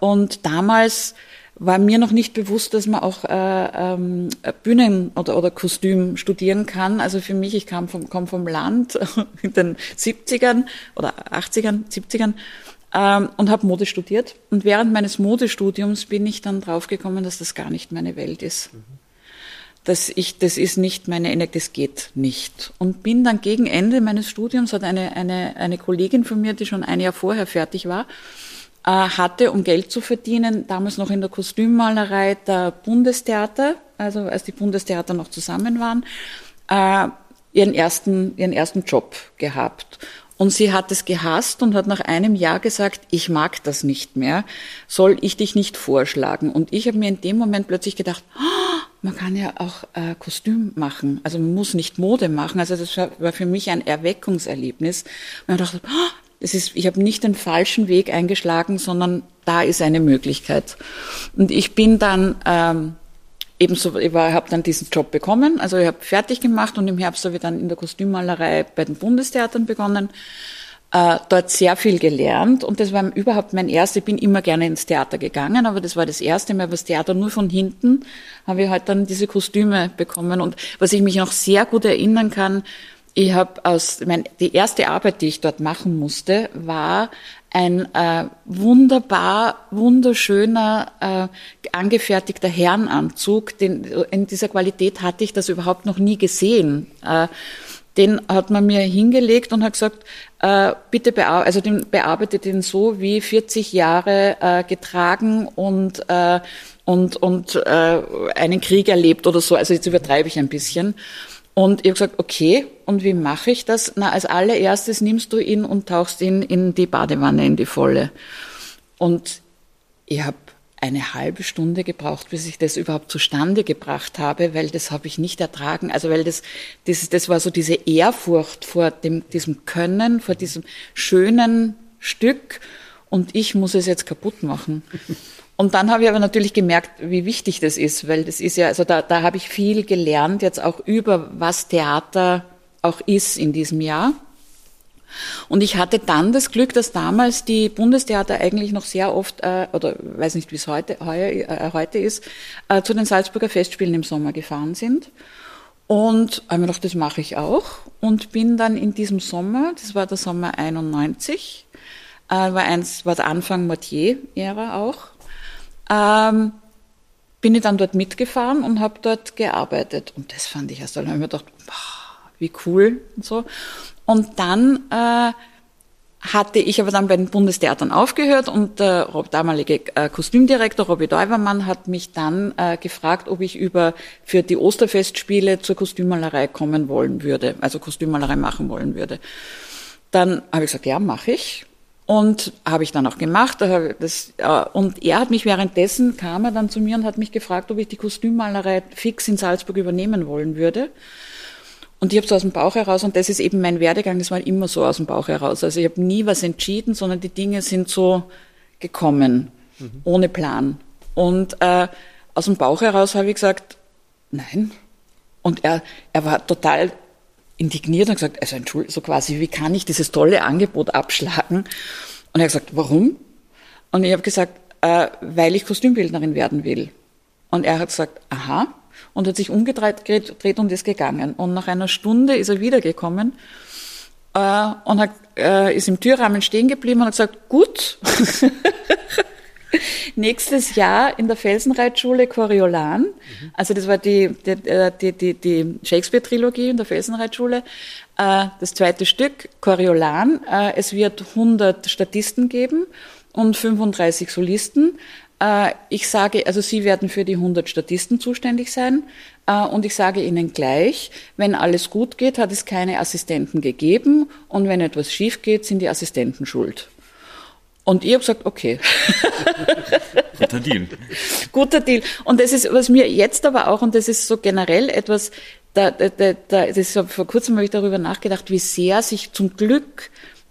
Und damals war mir noch nicht bewusst, dass man auch äh, ähm, Bühnen oder, oder Kostüm studieren kann. Also für mich, ich kam vom, komm vom Land in den 70ern oder 80ern, 70ern ähm, und habe Mode studiert. Und während meines Modestudiums bin ich dann draufgekommen, dass das gar nicht meine Welt ist. Mhm. Dass ich, das ist nicht meine Energie, das geht nicht. Und bin dann gegen Ende meines Studiums, hat eine, eine, eine Kollegin von mir, die schon ein Jahr vorher fertig war, äh, hatte, um Geld zu verdienen, damals noch in der Kostümmalerei der Bundestheater, also als die Bundestheater noch zusammen waren, äh, ihren ersten, ihren ersten Job gehabt. Und sie hat es gehasst und hat nach einem Jahr gesagt, ich mag das nicht mehr, soll ich dich nicht vorschlagen? Und ich habe mir in dem Moment plötzlich gedacht, oh, man kann ja auch äh, Kostüm machen, also man muss nicht Mode machen. Also das war für mich ein Erweckungserlebnis. Und ich dachte, oh, das ist, ich habe nicht den falschen Weg eingeschlagen, sondern da ist eine Möglichkeit. Und ich bin dann ähm, ebenso, ich habe dann diesen Job bekommen, also ich habe fertig gemacht und im Herbst habe ich dann in der Kostümmalerei bei den Bundestheatern begonnen. Äh, dort sehr viel gelernt und das war überhaupt mein erstes. Ich bin immer gerne ins Theater gegangen, aber das war das erste Mal, was Theater nur von hinten habe ich halt dann diese Kostüme bekommen und was ich mich noch sehr gut erinnern kann, ich habe aus, mein, die erste Arbeit, die ich dort machen musste, war ein äh, wunderbar, wunderschöner, äh, angefertigter Herrenanzug. Den, in dieser Qualität hatte ich das überhaupt noch nie gesehen. Äh, den hat man mir hingelegt und hat gesagt, äh, bitte bear also den, bearbeite den so wie 40 Jahre äh, getragen und äh, und und äh, einen Krieg erlebt oder so. Also jetzt übertreibe ich ein bisschen. Und ich habe gesagt, okay, und wie mache ich das? Na, als allererstes nimmst du ihn und tauchst ihn in die Badewanne, in die volle. Und ich habe eine halbe Stunde gebraucht, bis ich das überhaupt zustande gebracht habe, weil das habe ich nicht ertragen. Also weil das, das, das war so diese Ehrfurcht vor dem, diesem Können, vor diesem schönen Stück und ich muss es jetzt kaputt machen. Und dann habe ich aber natürlich gemerkt, wie wichtig das ist, weil das ist ja, also da, da habe ich viel gelernt, jetzt auch über was Theater auch ist in diesem Jahr. Und ich hatte dann das Glück, dass damals die Bundestheater eigentlich noch sehr oft, äh, oder weiß nicht, wie es heute, heuer, äh, heute ist, äh, zu den Salzburger Festspielen im Sommer gefahren sind. Und habe mir gedacht, das mache ich auch. Und bin dann in diesem Sommer, das war der Sommer 91, äh, war, eins, war der Anfang Mortier-Ära auch, ähm, bin ich dann dort mitgefahren und habe dort gearbeitet. Und das fand ich erst, dann habe mir gedacht, boah, wie cool und so. Und dann äh, hatte ich aber dann bei den Bundestheatern aufgehört und der damalige äh, Kostümdirektor Robby Däubermann hat mich dann äh, gefragt, ob ich über für die Osterfestspiele zur Kostümmalerei kommen wollen würde, also Kostümmalerei machen wollen würde. Dann habe ich gesagt, ja, mache ich. Und habe ich dann auch gemacht. Das, äh, und er hat mich währenddessen, kam er dann zu mir und hat mich gefragt, ob ich die Kostümmalerei fix in Salzburg übernehmen wollen würde. Und ich habe so aus dem Bauch heraus, und das ist eben mein Werdegang, das war immer so aus dem Bauch heraus. Also ich habe nie was entschieden, sondern die Dinge sind so gekommen, mhm. ohne Plan. Und äh, aus dem Bauch heraus habe ich gesagt, nein. Und er, er war total indigniert und gesagt, also Entschuldigung, so quasi, wie kann ich dieses tolle Angebot abschlagen? Und er hat gesagt, warum? Und ich habe gesagt, äh, weil ich Kostümbildnerin werden will. Und er hat gesagt, aha und hat sich umgedreht und ist gegangen. Und nach einer Stunde ist er wiedergekommen äh, und hat, äh, ist im Türrahmen stehen geblieben und hat gesagt, gut, nächstes Jahr in der Felsenreitschule Coriolan, mhm. also das war die, die, äh, die, die, die Shakespeare-Trilogie in der Felsenreitschule, äh, das zweite Stück, Coriolan, äh, es wird 100 Statisten geben und 35 Solisten. Äh, ich sage, also Sie werden für die 100 Statisten zuständig sein. Äh, und ich sage Ihnen gleich, wenn alles gut geht, hat es keine Assistenten gegeben. Und wenn etwas schief geht, sind die Assistenten schuld. Und ich habe gesagt, okay. Guter Deal. Guter Deal. Und das ist, was mir jetzt aber auch, und das ist so generell etwas, da, da, da, das ist, vor kurzem habe ich darüber nachgedacht, wie sehr sich zum Glück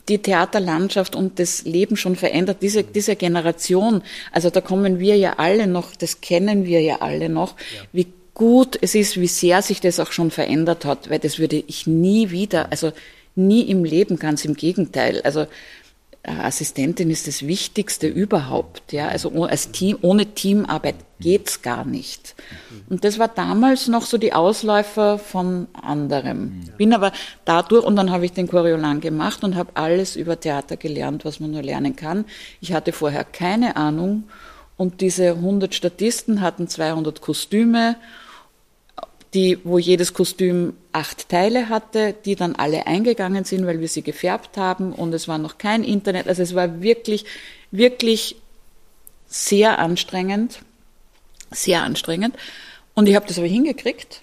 die Theaterlandschaft und das Leben schon verändert. Diese, diese Generation, also da kommen wir ja alle noch, das kennen wir ja alle noch, ja. wie gut es ist, wie sehr sich das auch schon verändert hat, weil das würde ich nie wieder, also nie im Leben, ganz im Gegenteil. Also Assistentin ist das Wichtigste überhaupt. Ja, also als Team, ohne Teamarbeit geht's gar nicht. Und das war damals noch so die Ausläufer von anderem. Bin aber dadurch und dann habe ich den Coriolan gemacht und habe alles über Theater gelernt, was man nur lernen kann. Ich hatte vorher keine Ahnung und diese 100 Statisten hatten 200 Kostüme die, wo jedes Kostüm acht Teile hatte, die dann alle eingegangen sind, weil wir sie gefärbt haben und es war noch kein Internet. Also es war wirklich, wirklich sehr anstrengend, sehr anstrengend. Und ich habe das aber hingekriegt.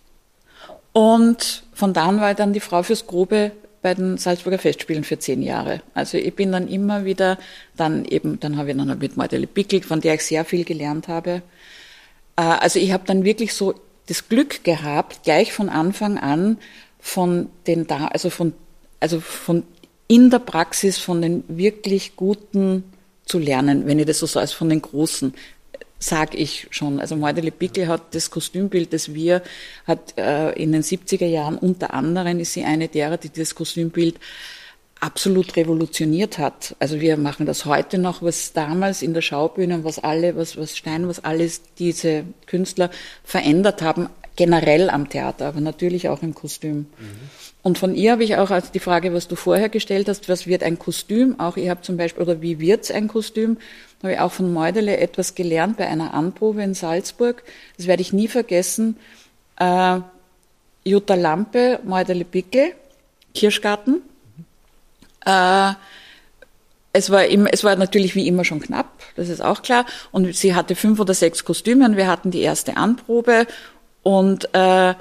Und von da an war ich dann die Frau fürs Grobe bei den Salzburger Festspielen für zehn Jahre. Also ich bin dann immer wieder, dann eben, dann habe ich dann mit Magdalene Pickel, von der ich sehr viel gelernt habe. Äh, also ich habe dann wirklich so das Glück gehabt, gleich von Anfang an von den da, also von, also von in der Praxis von den wirklich Guten zu lernen, wenn ich das so sage, von den Großen, sage ich schon. Also Mordele Pickel hat das Kostümbild, das wir, hat äh, in den 70er Jahren unter anderem ist sie eine derer, die das Kostümbild absolut revolutioniert hat. Also wir machen das heute noch, was damals in der Schaubühne, was alle, was, was Stein, was alles diese Künstler verändert haben, generell am Theater, aber natürlich auch im Kostüm. Mhm. Und von ihr habe ich auch also die Frage, was du vorher gestellt hast, was wird ein Kostüm? Auch ich habe zum Beispiel, oder wie wird's ein Kostüm? Da habe ich auch von Meudele etwas gelernt bei einer Anprobe in Salzburg. Das werde ich nie vergessen. Äh, Jutta Lampe, Meudele Pickel, Kirschgarten. Äh, es war, immer, es war natürlich wie immer schon knapp, das ist auch klar. Und sie hatte fünf oder sechs Kostüme und wir hatten die erste Anprobe und äh,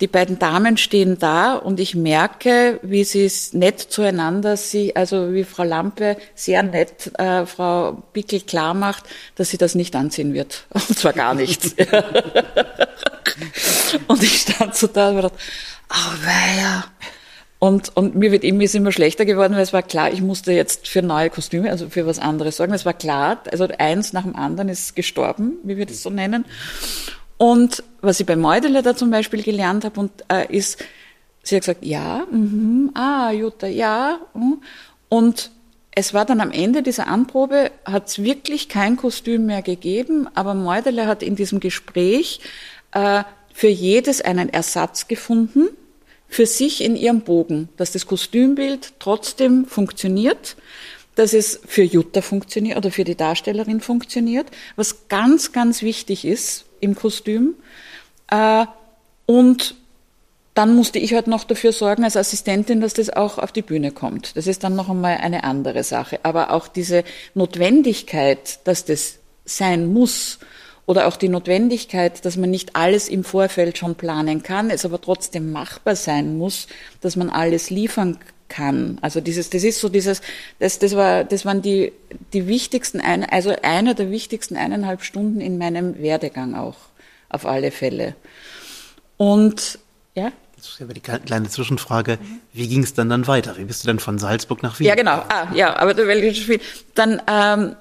die beiden Damen stehen da und ich merke, wie sie es nett zueinander, sie, also wie Frau Lampe sehr nett äh, Frau Bickel klar macht, dass sie das nicht anziehen wird. Und zwar gar nichts. und ich stand so da und dachte, oh weia. Und, und mir wird immer, ist immer schlechter geworden, weil es war klar, ich musste jetzt für neue Kostüme, also für was anderes sorgen. Es war klar, also eins nach dem anderen ist gestorben, wie wir das so nennen. Und was ich bei Meudeler da zum Beispiel gelernt habe, und, äh, ist, sie hat gesagt, ja, mhm, ah, Jutta, ja. Mhm. Und es war dann am Ende dieser Anprobe, hat es wirklich kein Kostüm mehr gegeben, aber Meudeler hat in diesem Gespräch äh, für jedes einen Ersatz gefunden, für sich in ihrem Bogen, dass das Kostümbild trotzdem funktioniert, dass es für Jutta funktioniert oder für die Darstellerin funktioniert, was ganz, ganz wichtig ist im Kostüm. Äh, und dann musste ich halt noch dafür sorgen als Assistentin, dass das auch auf die Bühne kommt. Das ist dann noch einmal eine andere Sache. Aber auch diese Notwendigkeit, dass das sein muss, oder auch die Notwendigkeit, dass man nicht alles im Vorfeld schon planen kann, es aber trotzdem machbar sein muss, dass man alles liefern kann. Also dieses, das ist so dieses, das, das war, das waren die, die wichtigsten, ein, also einer der wichtigsten eineinhalb Stunden in meinem Werdegang auch, auf alle Fälle. Und, ja? Ist aber die kleine Zwischenfrage. Wie ging es dann dann weiter? Wie bist du dann von Salzburg nach Wien? Ja, genau. Ah, ja, aber da will ich viel. Dann, ähm,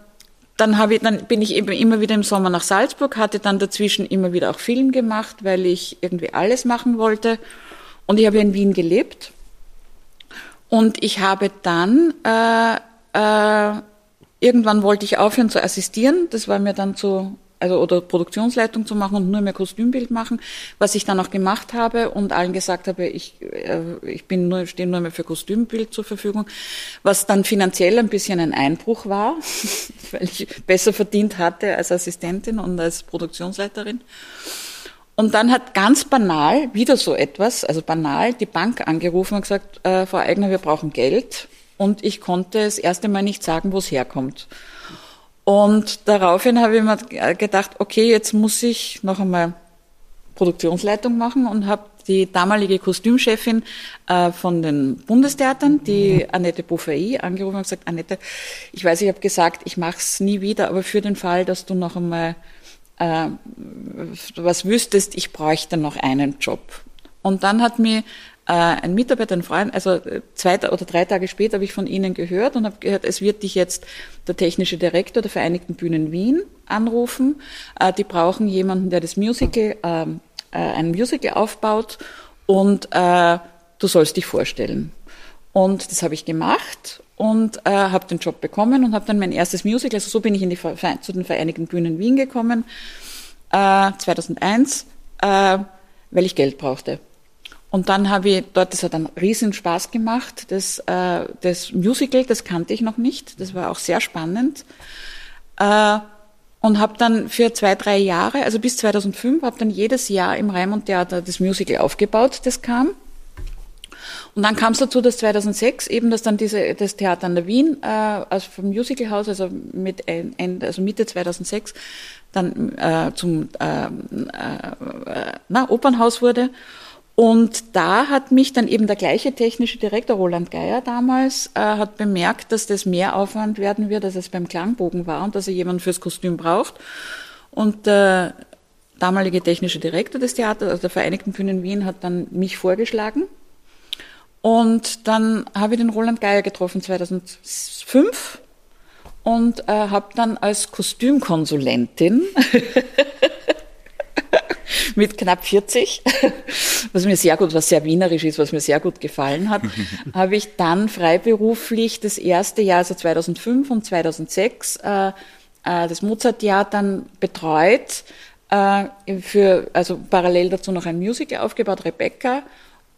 dann, habe ich, dann bin ich eben immer wieder im Sommer nach Salzburg, hatte dann dazwischen immer wieder auch Film gemacht, weil ich irgendwie alles machen wollte. Und ich habe in Wien gelebt. Und ich habe dann, äh, äh, irgendwann wollte ich aufhören zu assistieren. Das war mir dann zu also oder Produktionsleitung zu machen und nur mehr Kostümbild machen, was ich dann auch gemacht habe und allen gesagt habe, ich, äh, ich bin nur, stehe nur mehr für Kostümbild zur Verfügung, was dann finanziell ein bisschen ein Einbruch war, weil ich besser verdient hatte als Assistentin und als Produktionsleiterin. Und dann hat ganz banal wieder so etwas, also banal, die Bank angerufen und gesagt, äh, Frau Eigner, wir brauchen Geld. Und ich konnte das erste Mal nicht sagen, wo es herkommt. Und daraufhin habe ich mir gedacht, okay, jetzt muss ich noch einmal Produktionsleitung machen und habe die damalige Kostümchefin äh, von den Bundestheatern, die Annette Bouffay, angerufen und gesagt, Annette, ich weiß, ich habe gesagt, ich mache es nie wieder, aber für den Fall, dass du noch einmal äh, was wüsstest, ich bräuchte noch einen Job. Und dann hat mir ein Mitarbeiter, ein Freund, also äh, zwei oder drei Tage später habe ich von Ihnen gehört und habe gehört, es wird dich jetzt der technische Direktor der Vereinigten Bühnen Wien anrufen. Äh, die brauchen jemanden, der das Musical, äh, äh, ein Musical aufbaut und äh, du sollst dich vorstellen. Und das habe ich gemacht und äh, habe den Job bekommen und habe dann mein erstes Musical, also so bin ich in die, zu den Vereinigten Bühnen Wien gekommen, äh, 2001, äh, weil ich Geld brauchte. Und dann habe ich dort, das hat einen riesen Spaß gemacht, das, äh, das Musical, das kannte ich noch nicht, das war auch sehr spannend. Äh, und habe dann für zwei, drei Jahre, also bis 2005, habe dann jedes Jahr im Raimund Theater das Musical aufgebaut, das kam. Und dann kam es dazu, dass 2006 eben, dass dann diese, das Theater an der Wien, äh, also vom Musicalhaus, also mit Ende, also Mitte 2006, dann äh, zum äh, äh, na, Opernhaus wurde. Und da hat mich dann eben der gleiche technische Direktor Roland Geier damals äh, hat bemerkt, dass das mehr Aufwand werden wird, als es beim Klangbogen war und dass er jemanden fürs Kostüm braucht. Und der damalige technische Direktor des Theaters, also der Vereinigten Bühnen Wien, hat dann mich vorgeschlagen. Und dann habe ich den Roland Geier getroffen 2005 und äh, habe dann als Kostümkonsulentin mit knapp 40, was mir sehr gut, was sehr wienerisch ist, was mir sehr gut gefallen hat, habe ich dann freiberuflich das erste Jahr, also 2005 und 2006, äh, äh, das Mozart-Jahr dann betreut, äh, für, also parallel dazu noch ein Musical aufgebaut, Rebecca,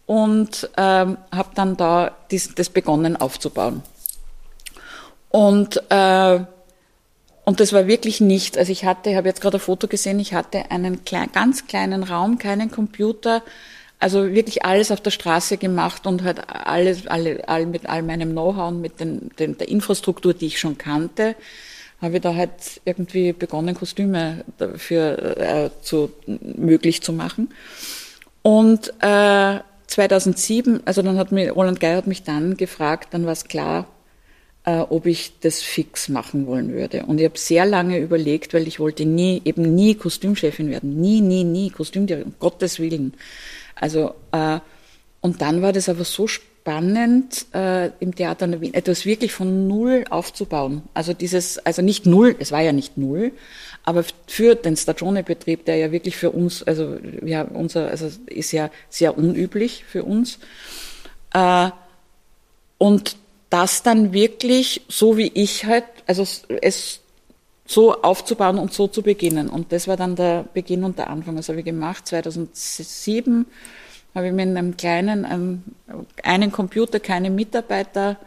und ähm, habe dann da dies, das begonnen aufzubauen. Und äh, und das war wirklich nichts. Also ich hatte, ich habe jetzt gerade ein Foto gesehen, ich hatte einen klein, ganz kleinen Raum, keinen Computer, Also wirklich alles auf der Straße gemacht und halt alles, alle, all, mit all meinem Know-how und mit den, den, der Infrastruktur, die ich schon kannte, habe ich da halt irgendwie begonnen, Kostüme dafür äh, zu, möglich zu machen. Und äh, 2007, also dann hat mir, Roland Geier hat mich dann gefragt, dann war es klar, äh, ob ich das fix machen wollen würde. Und ich habe sehr lange überlegt, weil ich wollte nie, eben nie Kostümchefin werden. Nie, nie, nie Kostümdirektorin, um Gottes Willen. Also, äh, und dann war das aber so spannend, äh, im Theater in Wien etwas wirklich von Null aufzubauen. Also dieses, also nicht Null, es war ja nicht Null, aber für den Stagione-Betrieb, der ja wirklich für uns, also ja, unser, also ist ja sehr unüblich für uns. Äh, und das dann wirklich, so wie ich halt, also es so aufzubauen und so zu beginnen. Und das war dann der Beginn und der Anfang. Das habe ich gemacht. 2007 habe ich mit einem kleinen, einem, einen Computer, keine Mitarbeiter,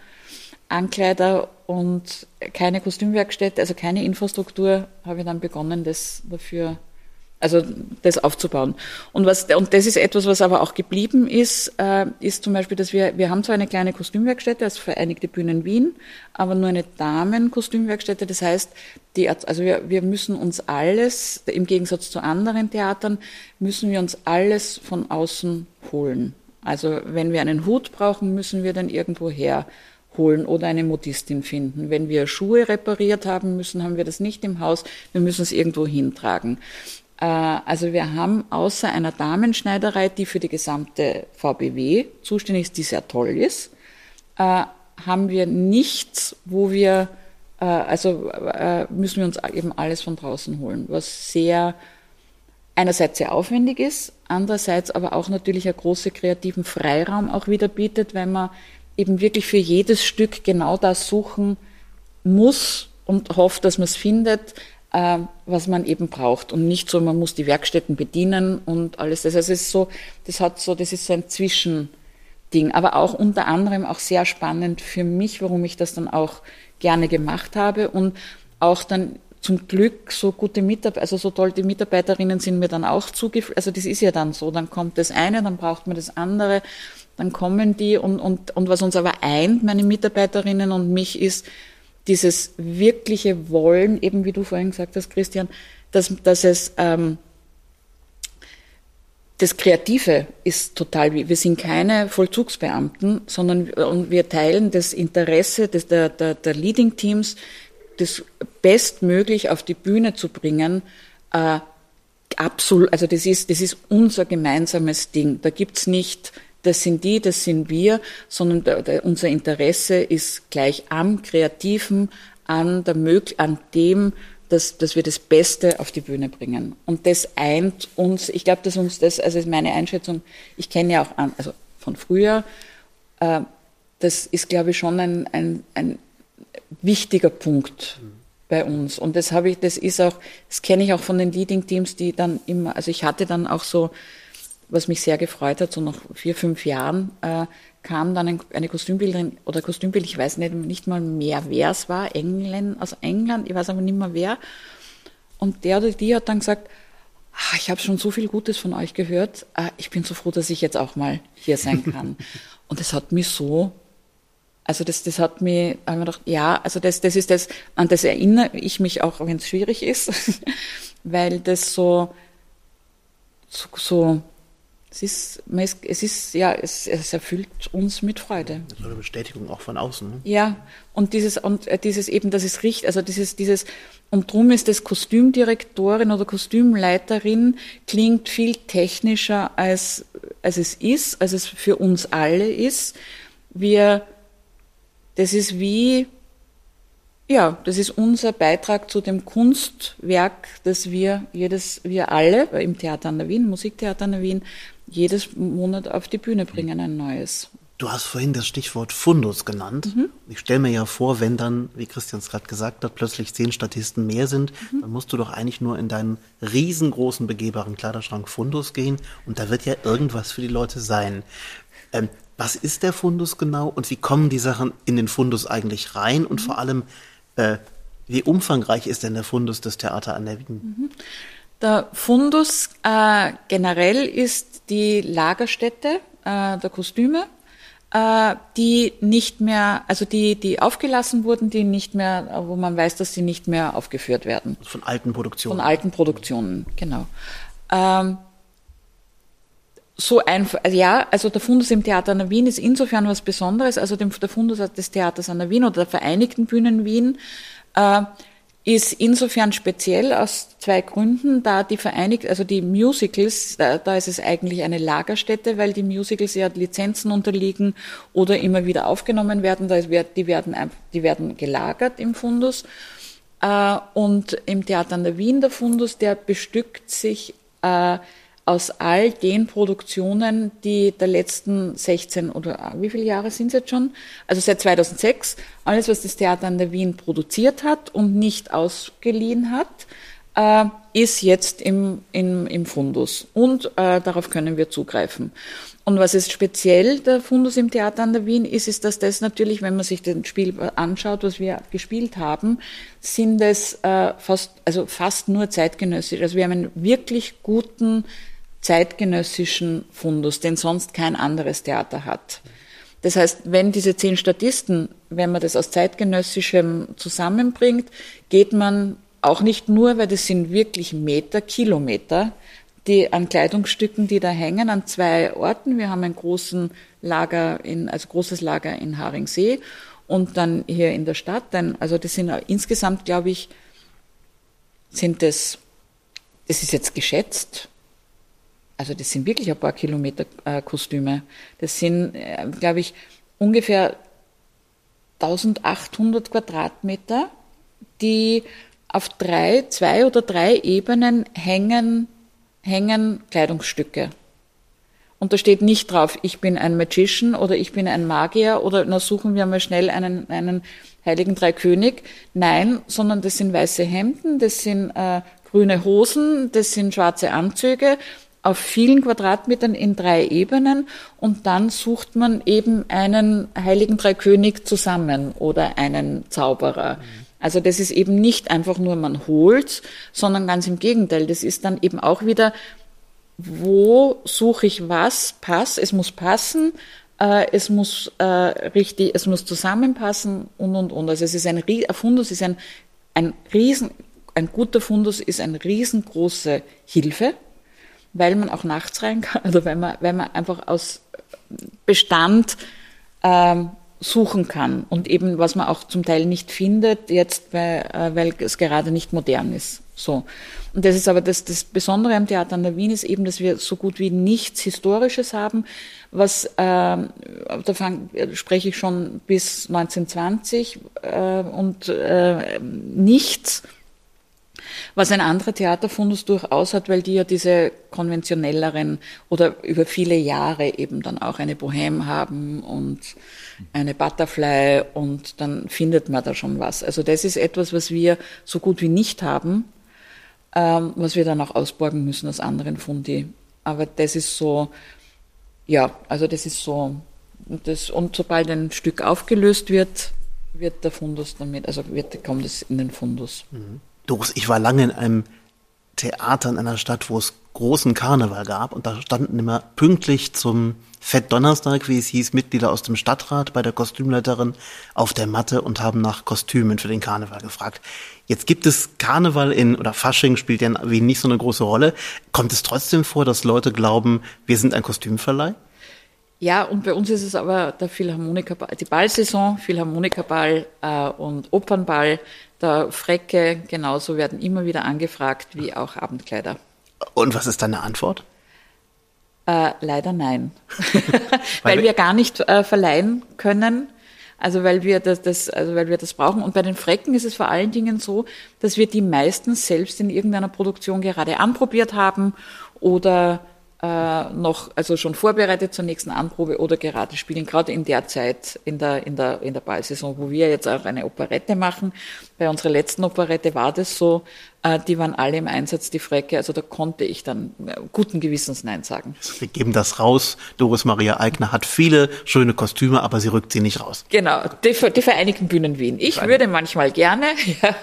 Ankleider und keine Kostümwerkstätte, also keine Infrastruktur, habe ich dann begonnen, das dafür also das aufzubauen. Und was und das ist etwas, was aber auch geblieben ist, äh, ist zum Beispiel, dass wir wir haben zwar eine kleine Kostümwerkstätte als Vereinigte Bühnen Wien, aber nur eine Damenkostümwerkstätte. Das heißt, die also wir wir müssen uns alles im Gegensatz zu anderen Theatern müssen wir uns alles von außen holen. Also wenn wir einen Hut brauchen, müssen wir dann irgendwo her holen oder eine Modistin finden. Wenn wir Schuhe repariert haben müssen, haben wir das nicht im Haus, wir müssen es irgendwo hintragen. Äh, also wir haben außer einer Damenschneiderei, die für die gesamte VBW zuständig ist, die sehr toll ist, äh, haben wir nichts, wo wir, äh, also müssen wir uns eben alles von draußen holen, was sehr, einerseits sehr aufwendig ist, andererseits aber auch natürlich einen großen kreativen Freiraum auch wieder bietet, weil man eben wirklich für jedes Stück genau das suchen muss und hofft, dass man es findet, äh, was man eben braucht und nicht so, man muss die Werkstätten bedienen und alles das. Also es ist so, das hat so, das ist so ein Zwischending, aber auch unter anderem auch sehr spannend für mich, warum ich das dann auch gerne gemacht habe und auch dann zum Glück so gute Mitarbeiter, also so toll die Mitarbeiterinnen sind mir dann auch zugeführt. Also das ist ja dann so, dann kommt das eine, dann braucht man das andere, dann kommen die und, und, und was uns aber eint, meine Mitarbeiterinnen und mich ist, dieses wirkliche Wollen, eben wie du vorhin gesagt hast, Christian, dass, dass es ähm, das Kreative ist total, wir sind keine Vollzugsbeamten, sondern wir teilen das Interesse des, der, der, der Leading Teams, das bestmöglich auf die Bühne zu bringen, äh, absolut, also das ist, das ist unser gemeinsames Ding. Da gibt's nicht das sind die, das sind wir, sondern der, der, unser Interesse ist gleich am Kreativen, an, der, an dem, dass, dass wir das Beste auf die Bühne bringen. Und das eint uns, ich glaube, dass uns das, also ist meine Einschätzung, ich kenne ja auch an, also von früher, äh, das ist, glaube ich, schon ein, ein, ein wichtiger Punkt bei uns. Und das habe ich, das ist auch, das kenne ich auch von den Leading Teams, die dann immer, also ich hatte dann auch so was mich sehr gefreut hat, so nach vier, fünf Jahren äh, kam dann ein, eine Kostümbildnerin oder Kostümbild, ich weiß nicht, nicht mal mehr, wer es war, England, aus England, ich weiß aber nicht mehr wer. Und der oder die hat dann gesagt, ach, ich habe schon so viel Gutes von euch gehört, äh, ich bin so froh, dass ich jetzt auch mal hier sein kann. Und das hat mich so also das, das hat mich, habe mir gedacht, ja, also das, das ist das, an das erinnere ich mich auch, wenn es schwierig ist, weil das so, so, so es ist, es ist, ja, es, es erfüllt uns mit Freude. So eine Bestätigung auch von außen. Ne? Ja, und dieses, und äh, dieses eben, das ist richtig, also dieses, dieses, und drum ist das Kostümdirektorin oder Kostümleiterin klingt viel technischer als, als es ist, als es für uns alle ist. Wir, das ist wie, ja, das ist unser Beitrag zu dem Kunstwerk, das wir jedes, wir alle im Theater an der Wien, Musiktheater an der Wien, jedes Monat auf die Bühne bringen, ein neues. Du hast vorhin das Stichwort Fundus genannt. Mhm. Ich stelle mir ja vor, wenn dann, wie Christian es gerade gesagt hat, plötzlich zehn Statisten mehr sind, mhm. dann musst du doch eigentlich nur in deinen riesengroßen begehbaren Kleiderschrank Fundus gehen und da wird ja irgendwas für die Leute sein. Ähm, was ist der Fundus genau und wie kommen die Sachen in den Fundus eigentlich rein und mhm. vor allem, äh, wie umfangreich ist denn der Fundus des Theater an der Wien? Der Fundus äh, generell ist die Lagerstätte äh, der Kostüme, äh, die nicht mehr, also die, die aufgelassen wurden, die nicht mehr, wo man weiß, dass sie nicht mehr aufgeführt werden. Von alten Produktionen. Von alten Produktionen, genau. Ähm, so einfach, also ja, also der Fundus im Theater an der Wien ist insofern was Besonderes, also der Fundus des Theaters an der Wien oder der Vereinigten Bühnen Wien äh, ist insofern speziell aus zwei Gründen, da die Vereinigt, also die Musicals, da, da, ist es eigentlich eine Lagerstätte, weil die Musicals ja Lizenzen unterliegen oder immer wieder aufgenommen werden, da wird, die werden, die werden gelagert im Fundus. Äh, und im Theater an der Wien der Fundus, der bestückt sich äh, aus all den Produktionen, die der letzten 16 oder wie viele Jahre sind es jetzt schon? Also seit 2006, alles, was das Theater an der Wien produziert hat und nicht ausgeliehen hat, äh, ist jetzt im, im, im Fundus und äh, darauf können wir zugreifen. Und was ist speziell der Fundus im Theater an der Wien ist, ist, dass das natürlich, wenn man sich den Spiel anschaut, was wir gespielt haben, sind es äh, fast, also fast nur zeitgenössisch. Also wir haben einen wirklich guten zeitgenössischen Fundus, den sonst kein anderes Theater hat. Das heißt, wenn diese zehn Statisten, wenn man das aus zeitgenössischem zusammenbringt, geht man auch nicht nur, weil das sind wirklich Meter, Kilometer, die an Kleidungsstücken, die da hängen, an zwei Orten. Wir haben ein großen Lager in, also großes Lager in Haringsee und dann hier in der Stadt. Denn, also das sind insgesamt, glaube ich, sind das, das ist jetzt geschätzt, also das sind wirklich ein paar Kilometer äh, Kostüme. Das sind, äh, glaube ich, ungefähr 1800 Quadratmeter, die auf drei, zwei oder drei Ebenen hängen, hängen Kleidungsstücke. Und da steht nicht drauf, ich bin ein Magician oder ich bin ein Magier oder na suchen wir mal schnell einen, einen Heiligen Dreikönig. Nein, sondern das sind weiße Hemden, das sind äh, grüne Hosen, das sind schwarze Anzüge, auf vielen Quadratmetern in drei Ebenen und dann sucht man eben einen Heiligen Dreikönig zusammen oder einen Zauberer. Also das ist eben nicht einfach nur man holt, sondern ganz im Gegenteil. Das ist dann eben auch wieder, wo suche ich was, pass, es muss passen, äh, es muss äh, richtig, es muss zusammenpassen und und und. Also es ist ein, ein Fundus ist ein, ein riesen, ein guter Fundus ist eine riesengroße Hilfe weil man auch nachts rein kann, also weil man, weil man einfach aus Bestand ähm, suchen kann und eben was man auch zum Teil nicht findet jetzt, weil, äh, weil es gerade nicht modern ist. So. Und das ist aber das, das Besondere am Theater an der Wien ist eben, dass wir so gut wie nichts Historisches haben, was, äh, da fang, spreche ich schon bis 1920 äh, und äh, nichts was ein anderer Theaterfundus durchaus hat, weil die ja diese konventionelleren oder über viele Jahre eben dann auch eine Bohème haben und eine Butterfly und dann findet man da schon was. Also das ist etwas, was wir so gut wie nicht haben, ähm, was wir dann auch ausborgen müssen aus anderen Fundi. Aber das ist so, ja, also das ist so, das, und sobald ein Stück aufgelöst wird, wird der Fundus damit, also wird, kommt es in den Fundus. Mhm. Doris, ich war lange in einem Theater in einer Stadt, wo es großen Karneval gab und da standen immer pünktlich zum Fettdonnerstag, wie es hieß, Mitglieder aus dem Stadtrat bei der Kostümleiterin auf der Matte und haben nach Kostümen für den Karneval gefragt. Jetzt gibt es Karneval in, oder Fasching spielt ja in nicht so eine große Rolle. Kommt es trotzdem vor, dass Leute glauben, wir sind ein Kostümverleih? Ja, und bei uns ist es aber der Philharmonikerball, die Ballsaison, Philharmonikerball äh, und Opernball, der Frecke, genauso werden immer wieder angefragt wie auch Abendkleider. Und was ist deine Antwort? Äh, leider nein, weil, weil wir gar nicht äh, verleihen können. Also weil wir das, das, also weil wir das brauchen. Und bei den Frecken ist es vor allen Dingen so, dass wir die meistens selbst in irgendeiner Produktion gerade anprobiert haben oder noch, also schon vorbereitet zur nächsten Anprobe oder gerade spielen, gerade in der Zeit, in der, in der, in der Ballsaison, wo wir jetzt auch eine Operette machen. Bei unserer letzten Operette war das so, äh, die waren alle im Einsatz, die Frecke, also da konnte ich dann äh, guten Gewissens Nein sagen. Wir geben das raus. Doris Maria Eigner hat viele schöne Kostüme, aber sie rückt sie nicht raus. Genau, die, die Vereinigten Bühnen Wien. Ich würde manchmal gerne, ja.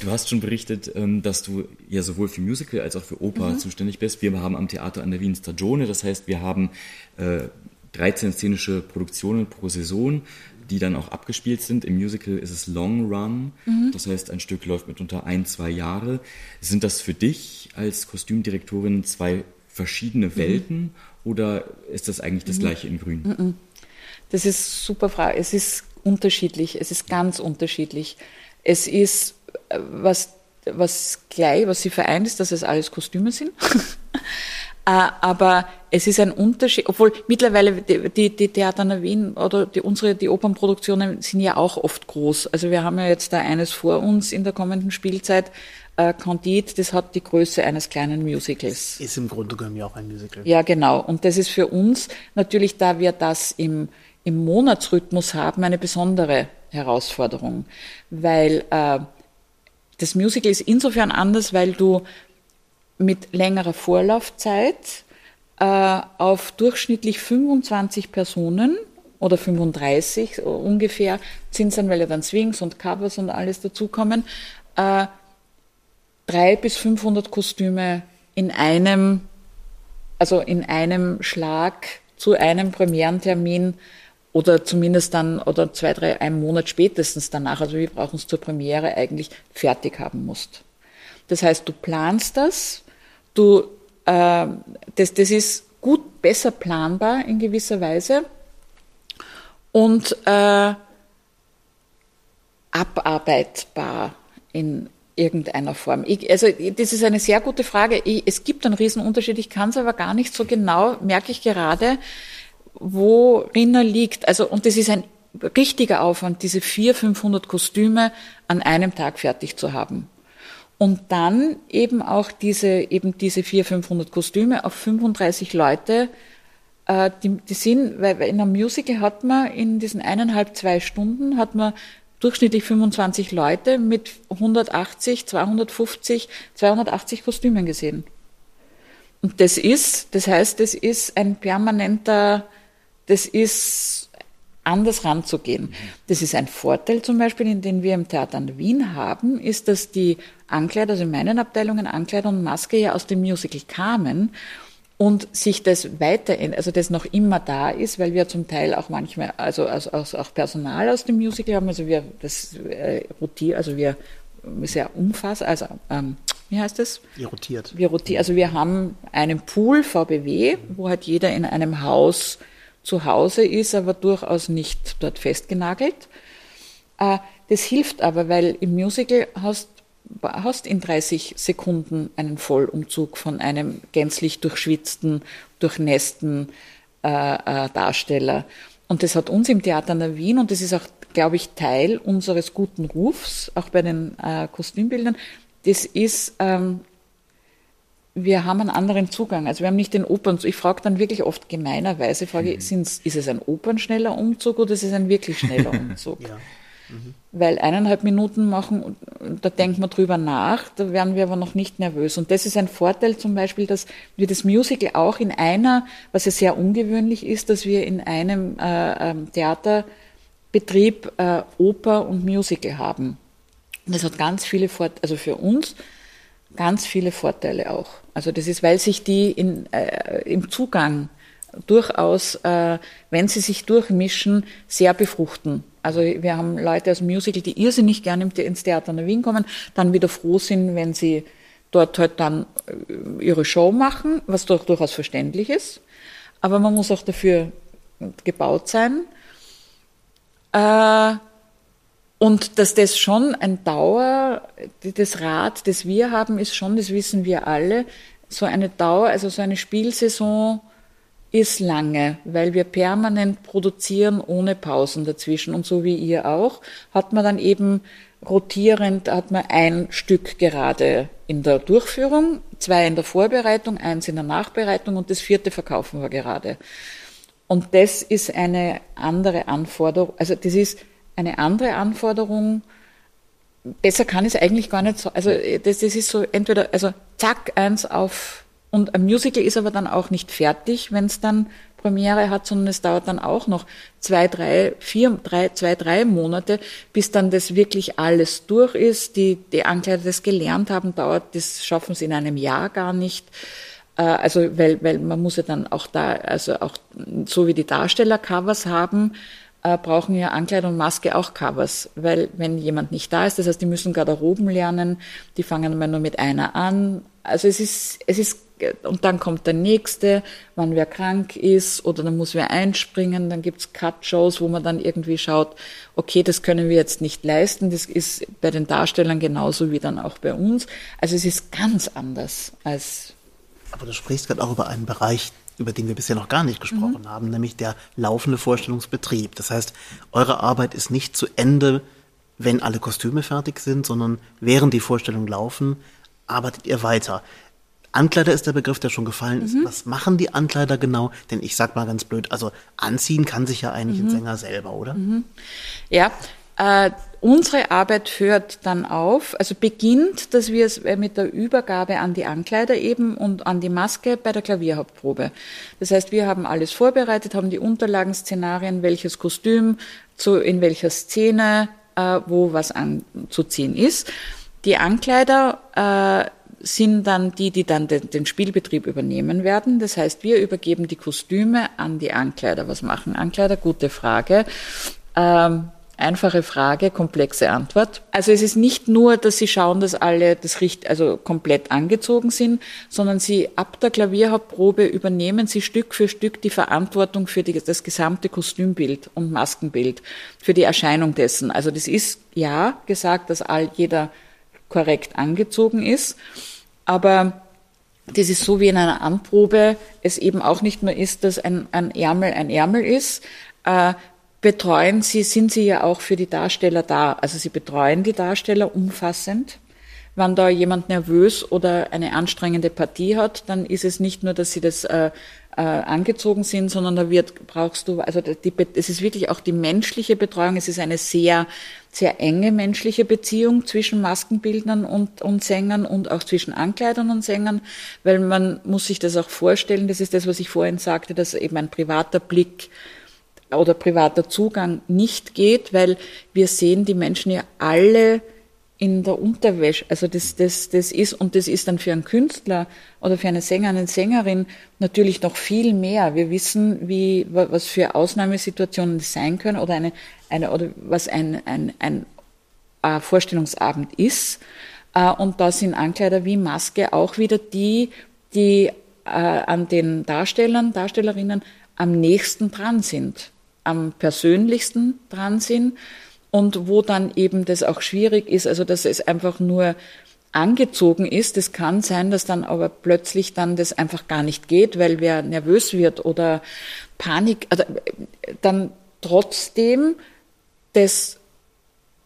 Du hast schon berichtet, ähm, dass du ja sowohl für Musical als auch für Oper mhm. zuständig bist. Wir haben am Theater an der Wien Stagione, das heißt, wir haben äh, 13 szenische Produktionen pro Saison, die dann auch abgespielt sind. Im Musical ist es Long Run, mhm. das heißt, ein Stück läuft mitunter ein, zwei Jahre. Sind das für dich als Kostümdirektorin zwei verschiedene mhm. Welten oder ist das eigentlich das mhm. gleiche in Grün? Mhm. Das ist super Frage. Es ist unterschiedlich. Es ist ganz unterschiedlich. Es ist äh, was was gleich, was sie vereint, ist, dass es alles Kostüme sind. Äh, aber es ist ein Unterschied, obwohl mittlerweile die, die, die Theater in Wien oder die, unsere, die Opernproduktionen sind ja auch oft groß. Also wir haben ja jetzt da eines vor uns in der kommenden Spielzeit, äh, Candide, das hat die Größe eines kleinen Musicals. Ist im Grunde genommen ja auch ein Musical. Ja, genau. Und das ist für uns natürlich, da wir das im, im Monatsrhythmus haben, eine besondere Herausforderung. Weil äh, das Musical ist insofern anders, weil du mit längerer Vorlaufzeit äh, auf durchschnittlich 25 Personen oder 35 ungefähr dann, weil ja dann Swings und Covers und alles dazukommen, äh, drei bis 500 Kostüme in einem, also in einem Schlag zu einem Premierentermin oder zumindest dann, oder zwei, drei, einen Monat spätestens danach, also wir brauchen es zur Premiere eigentlich fertig haben musst. Das heißt, du planst das, du, äh, das, das ist gut, besser planbar in gewisser Weise und äh, abarbeitbar in irgendeiner Form. Ich, also das ist eine sehr gute Frage. Ich, es gibt einen Riesenunterschied. Ich kann es aber gar nicht so genau, merke ich gerade, worin er liegt. Also und das ist ein richtiger Aufwand, diese 400, 500 Kostüme an einem Tag fertig zu haben. Und dann eben auch diese, eben diese 400, 500 Kostüme auf 35 Leute, äh, die, die sind, weil in einem Musical hat man in diesen eineinhalb, zwei Stunden hat man durchschnittlich 25 Leute mit 180, 250, 280 Kostümen gesehen. Und das ist, das heißt, das ist ein permanenter, das ist anders ranzugehen. Das ist ein Vorteil zum Beispiel, den wir im Theater an der Wien haben, ist, dass die Ankleider, also in meinen Abteilungen Ankleider und Maske ja aus dem Musical kamen und sich das weiterhin, also das noch immer da ist, weil wir zum Teil auch manchmal, also, also, also auch Personal aus dem Musical haben, also wir das äh, rotieren, also wir sehr umfassend, also ähm, wie heißt das? Wir rotiert. Wir rotieren, also wir haben einen Pool VBW, wo halt jeder in einem Haus zu Hause ist, aber durchaus nicht dort festgenagelt. Äh, das hilft aber, weil im Musical hast hast in 30 Sekunden einen Vollumzug von einem gänzlich durchschwitzten, durchnässten äh, äh, Darsteller. Und das hat uns im Theater in der Wien, und das ist auch, glaube ich, Teil unseres guten Rufs, auch bei den äh, Kostümbildern, das ist, ähm, wir haben einen anderen Zugang. Also wir haben nicht den Opern. Ich frage dann wirklich oft gemeinerweise, frage, mhm. ist es ein opernschneller Umzug oder ist es ein wirklich schneller Umzug? ja. Mhm. Weil eineinhalb Minuten machen, da denkt man drüber nach, da werden wir aber noch nicht nervös. Und das ist ein Vorteil zum Beispiel, dass wir das Musical auch in einer, was ja sehr ungewöhnlich ist, dass wir in einem äh, ähm, Theaterbetrieb äh, Oper und Musical haben. Und das hat ganz viele Vorteile, also für uns ganz viele Vorteile auch. Also das ist, weil sich die in, äh, im Zugang durchaus, äh, wenn sie sich durchmischen, sehr befruchten. Also wir haben Leute aus dem Musical, die irrsinnig gerne ins Theater in Wien kommen, dann wieder froh sind, wenn sie dort halt dann äh, ihre Show machen, was doch durchaus verständlich ist. Aber man muss auch dafür gebaut sein. Äh, und dass das schon ein Dauer, das Rad, das wir haben, ist schon, das wissen wir alle, so eine Dauer, also so eine Spielsaison ist lange, weil wir permanent produzieren ohne Pausen dazwischen. Und so wie ihr auch, hat man dann eben rotierend, hat man ein Stück gerade in der Durchführung, zwei in der Vorbereitung, eins in der Nachbereitung und das vierte verkaufen wir gerade. Und das ist eine andere Anforderung, also das ist eine andere Anforderung. Besser kann es eigentlich gar nicht so, also das, das ist so entweder, also zack, eins auf Und ein Musical ist aber dann auch nicht fertig, wenn es dann Premiere hat, sondern es dauert dann auch noch zwei, drei, vier, drei, zwei, drei Monate, bis dann das wirklich alles durch ist. Die, die Ankleider das gelernt haben, dauert, das schaffen sie in einem Jahr gar nicht. Äh, also, weil, weil man muss ja dann auch da, also auch so wie die Darsteller Covers haben, äh, brauchen ja Ankleid und Maske auch Covers, weil wenn jemand nicht da ist, das heißt, die müssen Garderoben lernen, die fangen immer nur mit einer an. Also es ist, es ist, und dann kommt der nächste, wann wer krank ist oder dann muss wer einspringen, dann gibt's Cut-Shows, wo man dann irgendwie schaut, okay, das können wir jetzt nicht leisten, das ist bei den Darstellern genauso wie dann auch bei uns. Also es ist ganz anders als. Aber du sprichst gerade auch über einen Bereich, über den wir bisher noch gar nicht gesprochen mhm. haben, nämlich der laufende Vorstellungsbetrieb. Das heißt, eure Arbeit ist nicht zu Ende, wenn alle Kostüme fertig sind, sondern während die Vorstellungen laufen, arbeitet ihr weiter. Ankleider ist der Begriff, der schon gefallen ist. Mhm. Was machen die Ankleider genau? Denn ich sag mal ganz blöd, also anziehen kann sich ja eigentlich mhm. ein Sänger selber, oder? Mhm. Ja, äh, unsere Arbeit hört dann auf, also beginnt, dass wir es äh, mit der Übergabe an die Ankleider eben und an die Maske bei der Klavierhauptprobe. Das heißt, wir haben alles vorbereitet, haben die Unterlagen, Szenarien, welches Kostüm, zu, in welcher Szene, äh, wo was anzuziehen ist. Die Ankleider äh, sind dann die, die dann den, den, Spielbetrieb übernehmen werden. Das heißt, wir übergeben die Kostüme an die Ankleider. Was machen Ankleider? Gute Frage. Ähm, Einfache Frage, komplexe Antwort. Also es ist nicht nur, dass Sie schauen, dass alle das Richt, also komplett angezogen sind, sondern Sie ab der Klavierhauptprobe übernehmen Sie Stück für Stück die Verantwortung für die, das gesamte Kostümbild und Maskenbild, für die Erscheinung dessen. Also das ist ja gesagt, dass all jeder korrekt angezogen ist, aber das ist so wie in einer Anprobe es eben auch nicht nur ist, dass ein, ein Ärmel ein Ärmel ist, äh, betreuen Sie, sind Sie ja auch für die Darsteller da. Also Sie betreuen die Darsteller umfassend. Wenn da jemand nervös oder eine anstrengende Partie hat, dann ist es nicht nur, dass sie das äh, äh, angezogen sind, sondern da wird, brauchst du, also die, es ist wirklich auch die menschliche Betreuung. Es ist eine sehr, sehr enge menschliche Beziehung zwischen Maskenbildnern und, und Sängern und auch zwischen Ankleidern und Sängern, weil man muss sich das auch vorstellen. Das ist das, was ich vorhin sagte, dass eben ein privater Blick oder privater Zugang nicht geht, weil wir sehen die Menschen ja alle in der Unterwäsche. Also das, das, das ist, und das ist dann für einen Künstler oder für eine Sängerin, eine Sängerin natürlich noch viel mehr. Wir wissen, wie, was für Ausnahmesituationen das sein können oder eine, eine, oder was ein, ein, ein, ein Vorstellungsabend ist. Äh, und da sind Ankleider wie Maske auch wieder die, die äh, an den Darstellern, Darstellerinnen am nächsten dran sind am persönlichsten dran sind und wo dann eben das auch schwierig ist, also dass es einfach nur angezogen ist. Es kann sein, dass dann aber plötzlich dann das einfach gar nicht geht, weil wer nervös wird oder Panik, also dann trotzdem das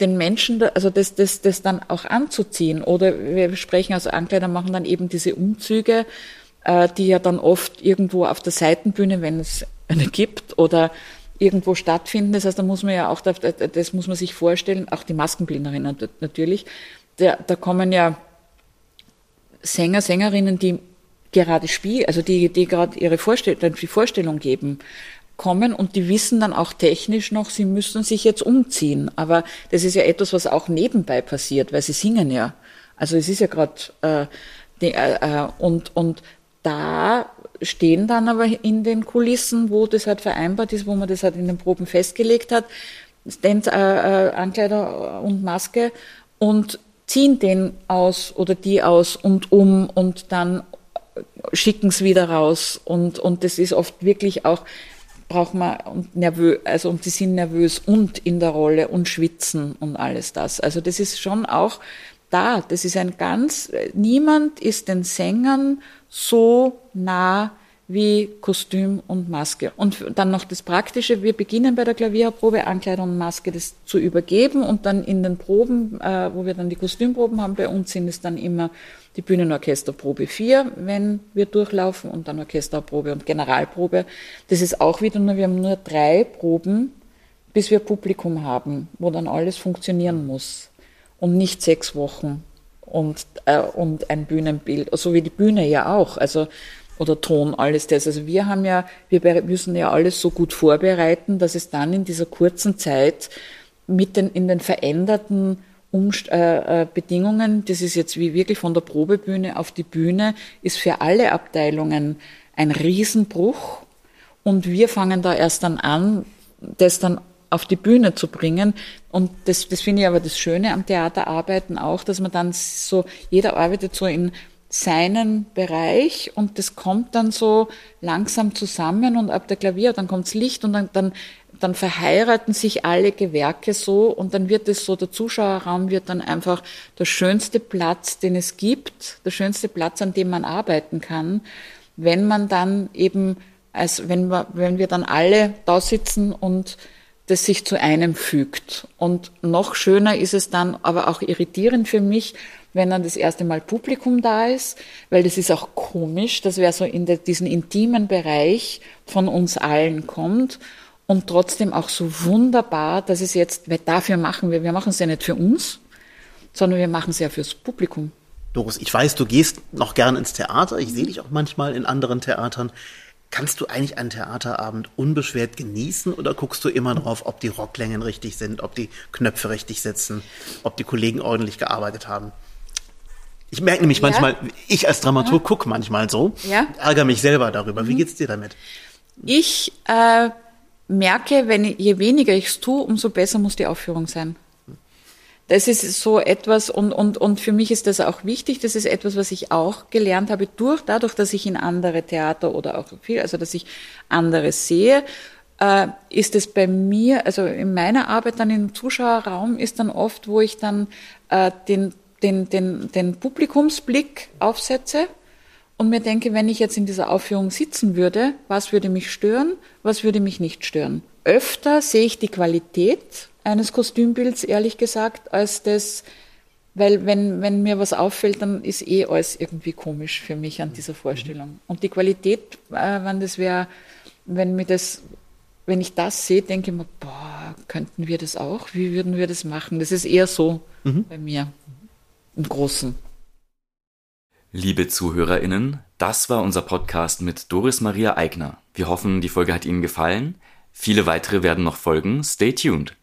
den Menschen, also das, das, das dann auch anzuziehen. Oder wir sprechen, also Ankleider machen dann eben diese Umzüge, äh, die ja dann oft irgendwo auf der Seitenbühne, wenn es eine gibt, oder irgendwo stattfinden. Das heißt, da muss man ja auch, das muss man sich vorstellen, auch die Maskenbildnerinnen natürlich. Da, da kommen ja Sänger, Sängerinnen, die gerade spielen, also die, die gerade ihre Vorstellung, die Vorstellung geben, kommen und die wissen dann auch technisch noch, sie müssen sich jetzt umziehen. Aber das ist ja etwas, was auch nebenbei passiert, weil sie singen ja. Also es ist ja gerade äh, äh, äh, und und da stehen dann aber in den Kulissen, wo das halt vereinbart ist, wo man das halt in den Proben festgelegt hat, Stand, äh, äh, Ankleider und Maske und ziehen den aus oder die aus und um und dann schicken es wieder raus. Und und das ist oft wirklich auch braucht man und nervös also und die sind nervös und in der Rolle und schwitzen und alles das. Also das ist schon auch da. Das ist ein ganz niemand ist den Sängern so nah wie Kostüm und Maske. Und dann noch das Praktische, wir beginnen bei der Klavierprobe, Ankleidung und Maske das zu übergeben und dann in den Proben, äh, wo wir dann die Kostümproben haben, bei uns sind es dann immer die Bühnenorchesterprobe 4, wenn wir durchlaufen und dann Orchesterprobe und Generalprobe. Das ist auch wieder nur, wir haben nur drei Proben, bis wir Publikum haben, wo dann alles funktionieren muss und nicht sechs Wochen und, äh, und ein Bühnenbild, so wie die Bühne ja auch. Also oder Ton, alles das. Also wir haben ja, wir müssen ja alles so gut vorbereiten, dass es dann in dieser kurzen Zeit mit den, in den veränderten Umst äh, äh, Bedingungen, das ist jetzt wie wirklich von der Probebühne auf die Bühne, ist für alle Abteilungen ein Riesenbruch. Und wir fangen da erst dann an, das dann auf die Bühne zu bringen. Und das, das finde ich aber das Schöne am Theaterarbeiten auch, dass man dann so, jeder arbeitet so in seinen Bereich und das kommt dann so langsam zusammen und ab der Klavier, dann kommt's Licht und dann, dann, dann verheiraten sich alle Gewerke so und dann wird es so, der Zuschauerraum wird dann einfach der schönste Platz, den es gibt, der schönste Platz, an dem man arbeiten kann, wenn man dann eben, als wenn wir, wenn wir dann alle da sitzen und das sich zu einem fügt. Und noch schöner ist es dann, aber auch irritierend für mich, wenn dann das erste Mal Publikum da ist, weil das ist auch komisch, dass wer so in diesen intimen Bereich von uns allen kommt und trotzdem auch so wunderbar, dass es jetzt, weil dafür machen wir, wir machen es ja nicht für uns, sondern wir machen es ja fürs Publikum. Doris, ich weiß, du gehst noch gern ins Theater, ich sehe dich auch manchmal in anderen Theatern. Kannst du eigentlich einen Theaterabend unbeschwert genießen oder guckst du immer drauf, ob die Rocklängen richtig sind, ob die Knöpfe richtig sitzen, ob die Kollegen ordentlich gearbeitet haben? Ich merke nämlich ja. manchmal, ich als Dramaturg ja. gucke manchmal so, ja. ärgere mich selber darüber. Wie mhm. geht's dir damit? Ich äh, merke, wenn je weniger ich es tue, umso besser muss die Aufführung sein. Das ist so etwas und, und, und für mich ist das auch wichtig. Das ist etwas, was ich auch gelernt habe durch, dadurch, dass ich in andere Theater oder auch viel, also dass ich andere sehe, äh, ist es bei mir, also in meiner Arbeit dann im Zuschauerraum ist dann oft, wo ich dann äh, den den, den, den Publikumsblick aufsetze und mir denke, wenn ich jetzt in dieser Aufführung sitzen würde, was würde mich stören, was würde mich nicht stören. Öfter sehe ich die Qualität eines Kostümbilds, ehrlich gesagt, als das, weil wenn, wenn mir was auffällt, dann ist eh alles irgendwie komisch für mich an dieser Vorstellung. Und die Qualität, äh, wenn das wäre, wenn mir das, wenn ich das sehe, denke ich mir, boah, könnten wir das auch? Wie würden wir das machen? Das ist eher so mhm. bei mir im Großen. Liebe ZuhörerInnen, das war unser Podcast mit Doris Maria Eigner. Wir hoffen, die Folge hat Ihnen gefallen. Viele weitere werden noch folgen. Stay tuned.